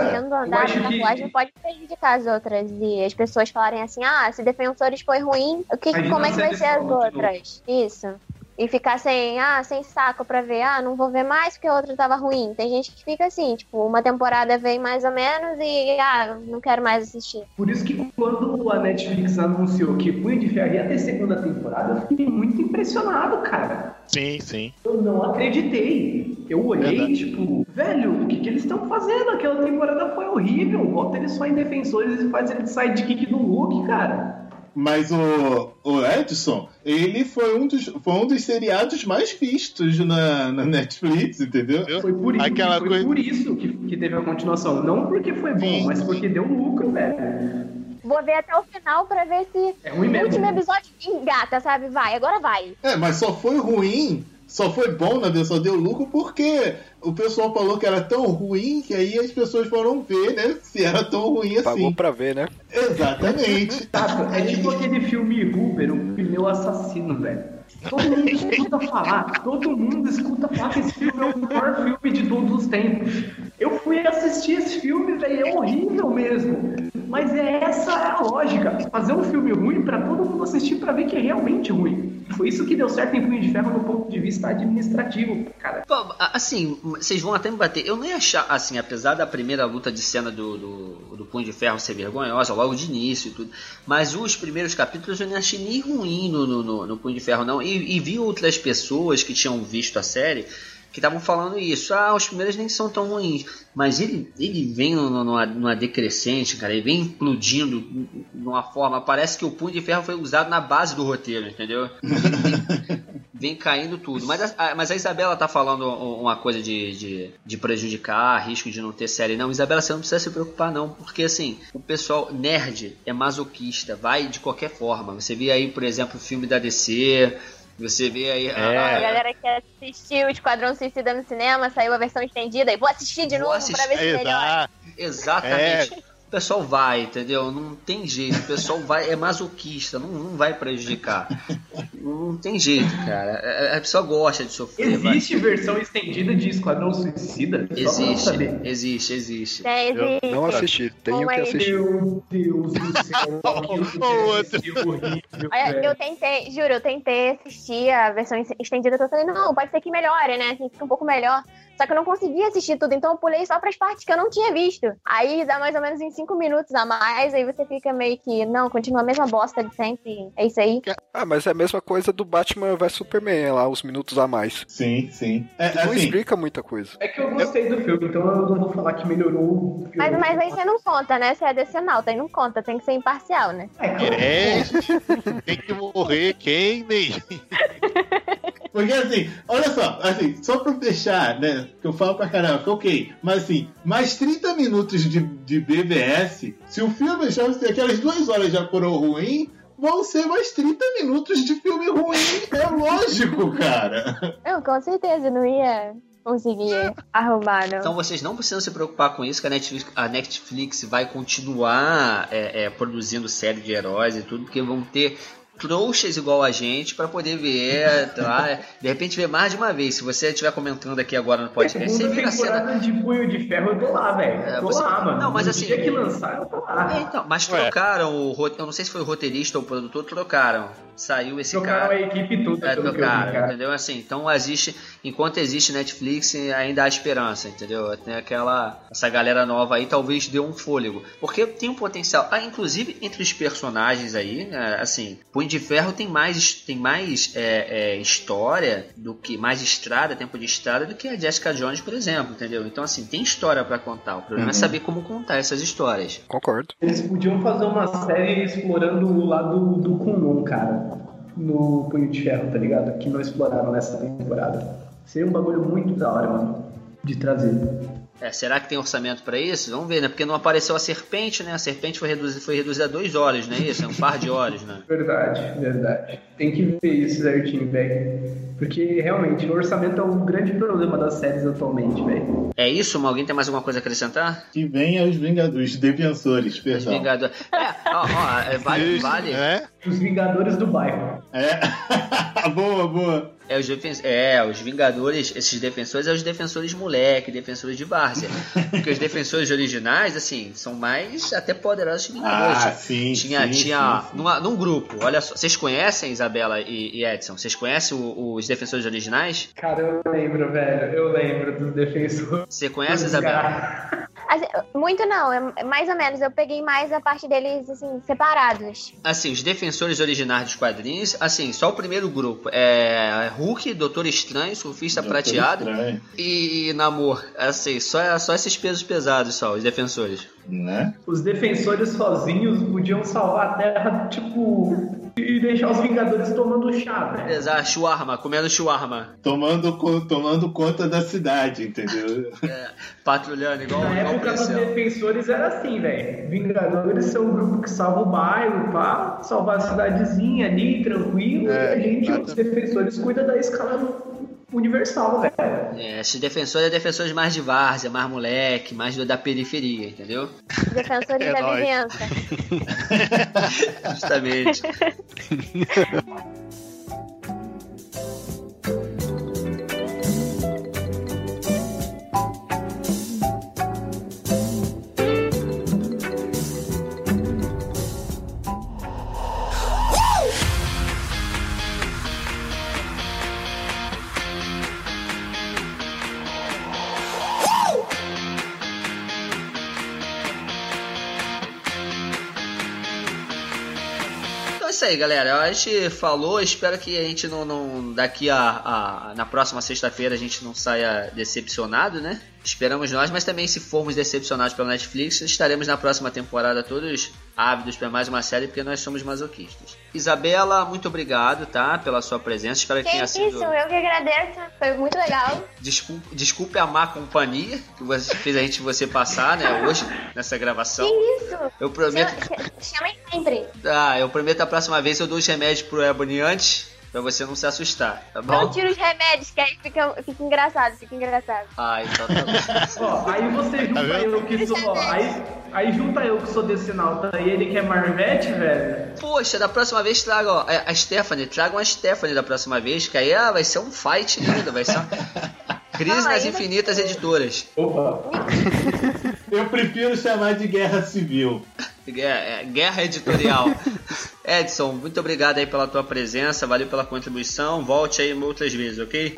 [SPEAKER 5] segundo andar da carruagem pode prejudicar as outras. E as pessoas falarem assim, ah, se Defensores foi ruim, o que, como é que vai ser as outras? Isso e ficar sem, ah, sem saco pra ver, ah, não vou ver mais porque a outra tava ruim. Tem gente que fica assim, tipo, uma temporada vem mais ou menos e, ah, não quero mais assistir.
[SPEAKER 4] Por isso que quando a Netflix anunciou que Punho de Ferro ia ter segunda temporada, eu fiquei muito impressionado, cara.
[SPEAKER 8] Sim, sim.
[SPEAKER 4] Eu não acreditei. Eu olhei, Verdade. tipo, velho, o que, que eles estão fazendo? Aquela temporada foi horrível. Bota ele só em defensores e faz ele de sidekick do Hulk, cara.
[SPEAKER 3] Mas o, o Edson, ele foi um, dos, foi um dos seriados mais vistos na, na Netflix, entendeu?
[SPEAKER 4] Foi por isso, Aquela foi coisa... por isso que, que teve a continuação. Não porque foi bom, Sim. mas porque deu lucro, velho.
[SPEAKER 5] Vou ver até o final pra ver se
[SPEAKER 4] é ruim
[SPEAKER 5] o último episódio engata, sabe? Vai, agora vai.
[SPEAKER 3] É, mas só foi ruim só foi bom na versão deu lucro porque o pessoal falou que era tão ruim que aí as pessoas foram ver, né? Se era tão ruim assim.
[SPEAKER 1] Pagou pra ver, né?
[SPEAKER 3] Exatamente.
[SPEAKER 4] é tipo aquele filme Uber, o pneu assassino, velho. Todo mundo escuta falar, todo mundo escuta falar que esse filme é o melhor filme de todos os tempos. Eu fui assistir esse filme, velho, é horrível mesmo. Mas é essa a lógica. Fazer um filme ruim para todo mundo assistir para ver que é realmente ruim. Foi isso que deu certo em Punho de Ferro no ponto de vista administrativo, cara.
[SPEAKER 2] Assim, vocês vão até me bater. Eu nem achar, assim, apesar da primeira luta de cena do, do, do Punho de Ferro ser vergonhosa, logo de início e tudo, mas os primeiros capítulos eu nem achei nem ruim no, no, no, no Punho de Ferro, não. E, e vi outras pessoas que tinham visto a série que estavam falando isso. Ah, os primeiros nem são tão ruins. Mas ele, ele vem numa, numa decrescente, cara. Ele vem implodindo de uma forma. Parece que o punho de ferro foi usado na base do roteiro, entendeu? Vem, caindo tudo. Mas a, mas a Isabela tá falando uma coisa de, de, de, prejudicar, risco de não ter série. Não, Isabela, você não precisa se preocupar, não. Porque assim, o pessoal nerd é masoquista, vai de qualquer forma. Você vê aí, por exemplo, o filme da DC você vê aí.
[SPEAKER 5] A, é. a galera que assistiu o Esquadrão Suicida no cinema, saiu a versão estendida e vou assistir de vou novo assistir. pra ver se melhor.
[SPEAKER 2] Exatamente. É. O pessoal vai, entendeu? Não tem jeito. O pessoal vai, é masoquista, não, não vai prejudicar. Não tem jeito, cara. A, a pessoa gosta de sofrer.
[SPEAKER 4] Existe vai. versão estendida de Esquadrão Suicida?
[SPEAKER 2] Existe, existe, existe.
[SPEAKER 5] É, existe.
[SPEAKER 1] Eu não assisti, tenho que assistir.
[SPEAKER 4] Meu Deus do céu.
[SPEAKER 5] Olha, eu tentei, juro, eu tentei assistir a versão estendida. Eu falei, não, pode ser que melhore, né? Assim, fica um pouco melhor. Só que eu não conseguia assistir tudo, então eu pulei só para as partes que eu não tinha visto. Aí dá mais ou menos em cinco minutos a mais, aí você fica meio que, não, continua a mesma bosta de sempre. É isso aí.
[SPEAKER 1] Ah, mas é a mesma coisa do Batman vs Superman, lá, os minutos a mais.
[SPEAKER 3] Sim, sim.
[SPEAKER 1] É, não assim, explica muita coisa.
[SPEAKER 4] É que eu gostei do filme, então eu não vou falar que melhorou.
[SPEAKER 5] Mas, mas aí você não conta, né? Você é decenalta, aí não conta, tem que ser imparcial, né?
[SPEAKER 8] É, tem que morrer quem nem.
[SPEAKER 3] Porque assim, olha só, assim, só pra fechar, né? Que eu falo pra caramba, ok. Mas assim, mais 30 minutos de, de BBS, se o filme já aquelas duas horas já foram ruim, vão ser mais 30 minutos de filme ruim. É lógico, cara.
[SPEAKER 5] Eu, com certeza, não ia conseguir arrumar, não.
[SPEAKER 2] Então vocês não precisam se preocupar com isso, que a Netflix, a Netflix vai continuar é, é, produzindo série de heróis e tudo, porque vão ter trouxas igual a gente para poder ver, tá? de repente ver mais de uma vez. Se você estiver comentando aqui agora no podcast,
[SPEAKER 4] você vê a cena de punho de ferro, eu tô lá, velho. É, tô você... lá, mano.
[SPEAKER 2] Não, mas assim,
[SPEAKER 4] dia que lançar, eu tô lá.
[SPEAKER 2] É, então, mas trocaram o eu não sei se foi o roteirista ou o produtor, trocaram. Saiu esse trocaram cara.
[SPEAKER 4] a equipe toda,
[SPEAKER 2] é, trocaram, vi, entendeu? Assim, então existe, enquanto existe Netflix, ainda há esperança, entendeu? Tem aquela essa galera nova aí, talvez dê um fôlego, porque tem um potencial. Ah, inclusive entre os personagens aí, né, assim, punho de Ferro tem mais, tem mais é, é, história do que mais estrada, tempo de estrada do que a Jessica Jones, por exemplo, entendeu? Então assim tem história para contar. O problema é uhum. é saber como contar essas histórias.
[SPEAKER 1] Concordo.
[SPEAKER 4] Eles podiam fazer uma série explorando o lado do Kunlun, cara, no Punho de Ferro, tá ligado? Que não exploraram nessa temporada. Seria um bagulho muito da hora, mano, de trazer.
[SPEAKER 2] É, será que tem orçamento para isso? Vamos ver, né? Porque não apareceu a serpente, né? A serpente foi reduzida, foi reduzida a dois olhos, não é isso? É um par de olhos, né?
[SPEAKER 4] Verdade, verdade. Tem que ver isso certinho, velho. Porque realmente o orçamento é um grande problema das séries atualmente, velho.
[SPEAKER 2] É isso? Alguém tem mais alguma coisa a acrescentar?
[SPEAKER 3] Que venha os Vingadores, os Defensores,
[SPEAKER 2] Os
[SPEAKER 3] perdão.
[SPEAKER 2] Vingadores. É, ó, ó, é, vale, vale.
[SPEAKER 8] É?
[SPEAKER 4] Os Vingadores do Bairro.
[SPEAKER 3] É. boa, boa.
[SPEAKER 2] É os, defen é, os Vingadores, esses defensores é os defensores moleque, defensores de várzea. Porque os defensores originais, assim, são mais até poderosos que Vingadores.
[SPEAKER 3] Ah, sim,
[SPEAKER 2] tinha,
[SPEAKER 3] sim,
[SPEAKER 2] tinha
[SPEAKER 3] sim, sim.
[SPEAKER 2] Numa, num grupo, olha só, vocês conhecem Isabela e, e Edson? Vocês conhecem o- os defensores originais?
[SPEAKER 4] Cara, eu lembro, velho. Eu lembro dos defensores.
[SPEAKER 2] Você conhece, Isabela?
[SPEAKER 5] Assim, muito não, é mais ou menos. Eu peguei mais a parte deles, assim, separados.
[SPEAKER 2] Assim, os defensores originais dos quadrinhos, assim, só o primeiro grupo é Hulk, Doutor Estranho, Surfista
[SPEAKER 3] Doutor
[SPEAKER 2] Prateado
[SPEAKER 3] Estranho,
[SPEAKER 2] e Namor. Assim, só, só esses pesos pesados, só, os defensores.
[SPEAKER 3] Né?
[SPEAKER 4] Os defensores sozinhos podiam salvar a Terra, tipo. E deixar os Vingadores tomando chá, velho.
[SPEAKER 2] Exato, shawarma, comendo shawarma.
[SPEAKER 3] Tomando, tomando conta da cidade, entendeu?
[SPEAKER 2] É, patrulhando, igual,
[SPEAKER 4] Na
[SPEAKER 2] igual
[SPEAKER 4] época dos defensores era assim, velho. Vingadores são um grupo que salva o bairro, pá, salvar a cidadezinha ali, tranquilo.
[SPEAKER 8] É,
[SPEAKER 4] e a gente,
[SPEAKER 8] exatamente.
[SPEAKER 4] os defensores, cuida da escala universal, velho.
[SPEAKER 2] É, esses defensores é defensores mais de várzea, mais moleque, mais do- da periferia, entendeu?
[SPEAKER 5] Defensores
[SPEAKER 8] É
[SPEAKER 5] da
[SPEAKER 8] nóis.
[SPEAKER 5] vizinhança.
[SPEAKER 2] Justamente. aí, galera. A gente falou, espero que a gente não, não daqui a, a- na próxima sexta-feira a gente não saia decepcionado, né? Esperamos nós, mas também se formos decepcionados pela Netflix, estaremos na próxima temporada todos ávidos para mais uma série, porque nós somos masoquistas. Isabela, muito obrigado, tá? Pela sua presença. Espero que
[SPEAKER 5] Que
[SPEAKER 2] tenha
[SPEAKER 5] isso,
[SPEAKER 2] sido.
[SPEAKER 5] eu que agradeço. Foi muito legal.
[SPEAKER 2] Desculpe, desculpe a má companhia que você fez a gente você passar, né, hoje, nessa
[SPEAKER 5] Que
[SPEAKER 2] gravação.
[SPEAKER 5] isso?
[SPEAKER 2] Eu prometo.
[SPEAKER 5] Chama- Chamem sempre.
[SPEAKER 2] Ah, eu prometo a próxima vez eu dou os remédios pro Ebony antes, pra você não se assustar, tá
[SPEAKER 5] Não
[SPEAKER 2] bom?
[SPEAKER 5] tira os remédios, que aí fica, fica engraçado, fica engraçado.
[SPEAKER 2] Ah, então tá bom.
[SPEAKER 4] Ó, aí você junta
[SPEAKER 8] vendo?
[SPEAKER 4] eu que sou. ó, aí, aí junta eu que sou desse nauta e ele que é Marvete, velho.
[SPEAKER 2] Poxa, da próxima vez traga, ó, a Stephanie, tragam a Stephanie da próxima vez, que aí ah, vai ser um fight lindo, vai ser uma... Crise nas Infinitas Editoras.
[SPEAKER 4] Opa.
[SPEAKER 3] Eu prefiro chamar de guerra civil.
[SPEAKER 2] É, é, guerra editorial. Edson, muito obrigado aí pela tua presença, valeu pela contribuição, volte aí outras vezes, ok?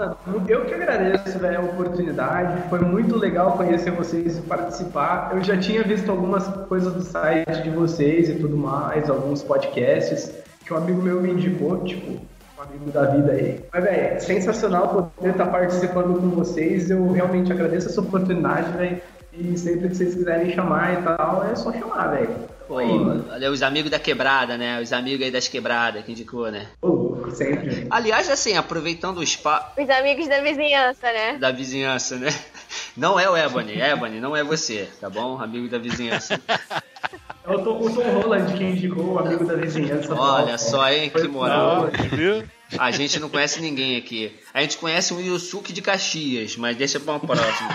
[SPEAKER 4] Eu que agradeço, velho, a oportunidade. Foi muito legal conhecer vocês e participar. Eu já tinha visto algumas coisas do site de vocês e tudo mais, alguns podcasts que um amigo meu me indicou, tipo, amigo da vida aí. Mas, velho, sensacional poder estar participando com vocês. Eu realmente agradeço essa oportunidade, velho. E sempre que vocês quiserem chamar e tal, é só chamar, velho.
[SPEAKER 2] Pô, olha, os amigos da quebrada, né? Os amigos aí das quebradas que indicou, né?
[SPEAKER 4] Ô, louco, sempre.
[SPEAKER 2] Aliás, assim, aproveitando o espaço
[SPEAKER 5] Os amigos da vizinhança, né?
[SPEAKER 2] da vizinhança, né? Não é o Ebony, Ebony, não é você, tá bom? Amigo da vizinhança.
[SPEAKER 4] É o Tom, o Tom Holland que indicou o amigo da vizinhança.
[SPEAKER 2] Olha só, hein? Que moral.
[SPEAKER 8] Viu?
[SPEAKER 2] A gente não conhece ninguém aqui. A gente conhece um Yusuke de Caxias, mas deixa pra uma próxima.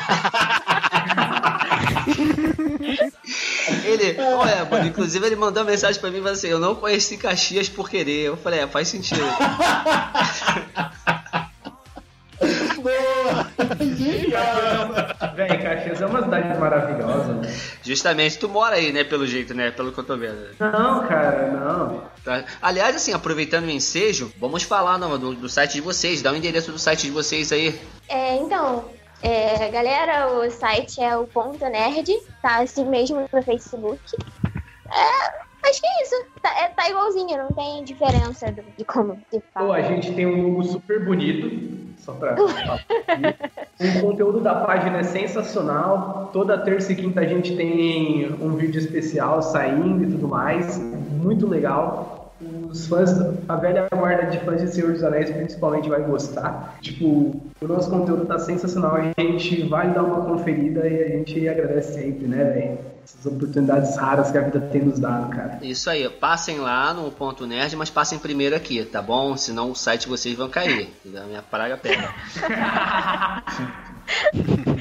[SPEAKER 2] Ele, olha, mano, inclusive ele mandou uma mensagem pra mim e falou assim: Eu não conheci Caxias por querer. Eu falei: É, faz sentido.
[SPEAKER 4] Véi, Caxias é uma cidade maravilhosa. né?
[SPEAKER 2] Justamente, tu mora aí, né? Pelo jeito, né? Pelo que eu tô vendo.
[SPEAKER 4] Não, cara, não.
[SPEAKER 2] Tá? Aliás, assim, aproveitando o ensejo, vamos falar no- do, do site de vocês. Dá o endereço do site de vocês aí.
[SPEAKER 5] É, então, é, galera, o site é o Ponto Nerd, tá assim mesmo no Facebook. É, acho que é isso. Tá, é, tá igualzinho, não tem diferença do- de como
[SPEAKER 4] Pô,
[SPEAKER 5] fala.
[SPEAKER 4] a gente tem um logo super bonito. Só pra. O conteúdo da página é sensacional. Toda terça e quinta a gente tem um vídeo especial saindo e tudo mais. Muito legal. Os fãs, a velha guarda de fãs de Senhor dos Anéis principalmente vai gostar. Tipo, o nosso conteúdo tá sensacional. A gente vai dar uma conferida e a gente agradece sempre, né, velho? Essas oportunidades raras que a vida tem nos dado, cara.
[SPEAKER 2] Isso aí, passem lá no ponto nerd, mas passem primeiro aqui, tá bom? Senão o site de vocês vão cair. A minha praga pega.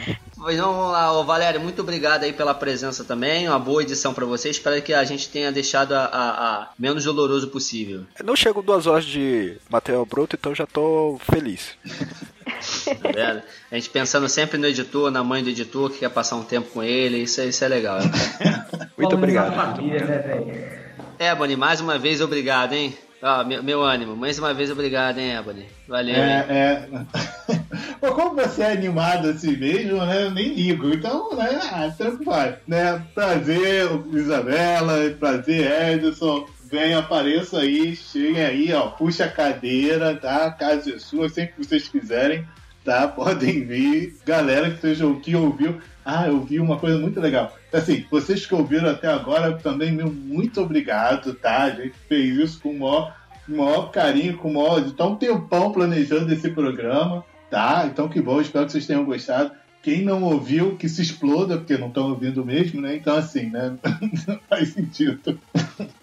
[SPEAKER 2] Pois não, vamos lá, Ô, Valério, muito obrigado aí pela presença também. Uma boa edição pra você. Espero que a gente tenha deixado a, a- a menos doloroso possível.
[SPEAKER 1] Não chego duas horas de material bruto, então já tô feliz.
[SPEAKER 2] Tá vendo? A gente pensando sempre no editor, na mãe do editor, que quer passar um tempo com ele. Isso, é- isso é legal.
[SPEAKER 1] Muito obrigado.
[SPEAKER 4] família, né, velho?
[SPEAKER 2] Ebony, mais uma vez obrigado, hein? Ó, meu, meu ânimo, mais uma vez obrigado, hein, Ebony? Valeu?
[SPEAKER 3] É, é. Pô, como você é animado assim mesmo, né? Eu nem ligo. Então, né? Ah, tanto faz. Né? Prazer, Isabela. Prazer, Edson. Vem, apareça aí. Cheguem aí, ó. Puxa a cadeira, tá? A casa é sua, sempre que vocês quiserem. Tá? Podem vir. Galera que, seja, que ouviu. Ah, eu vi uma coisa muito legal. Assim, vocês que ouviram até agora, também, meu, muito obrigado, tá? A gente fez isso com o maior maior carinho, com o maior. Tá um tempão planejando esse programa, tá? Então que bom, espero que vocês tenham gostado. Quem não ouviu, que se exploda, porque não estão ouvindo mesmo, né? Então, assim, né? Não faz sentido.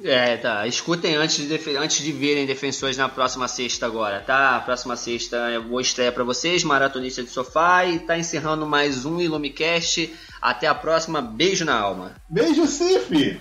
[SPEAKER 2] É, tá. Escutem antes de, antes de verem Defensores na próxima sexta agora, tá? Próxima sexta é boa estreia pra vocês, Maratonista de Sofá, e tá encerrando mais um Ilumicast. Até a próxima, beijo na alma.
[SPEAKER 3] Beijo, Cif!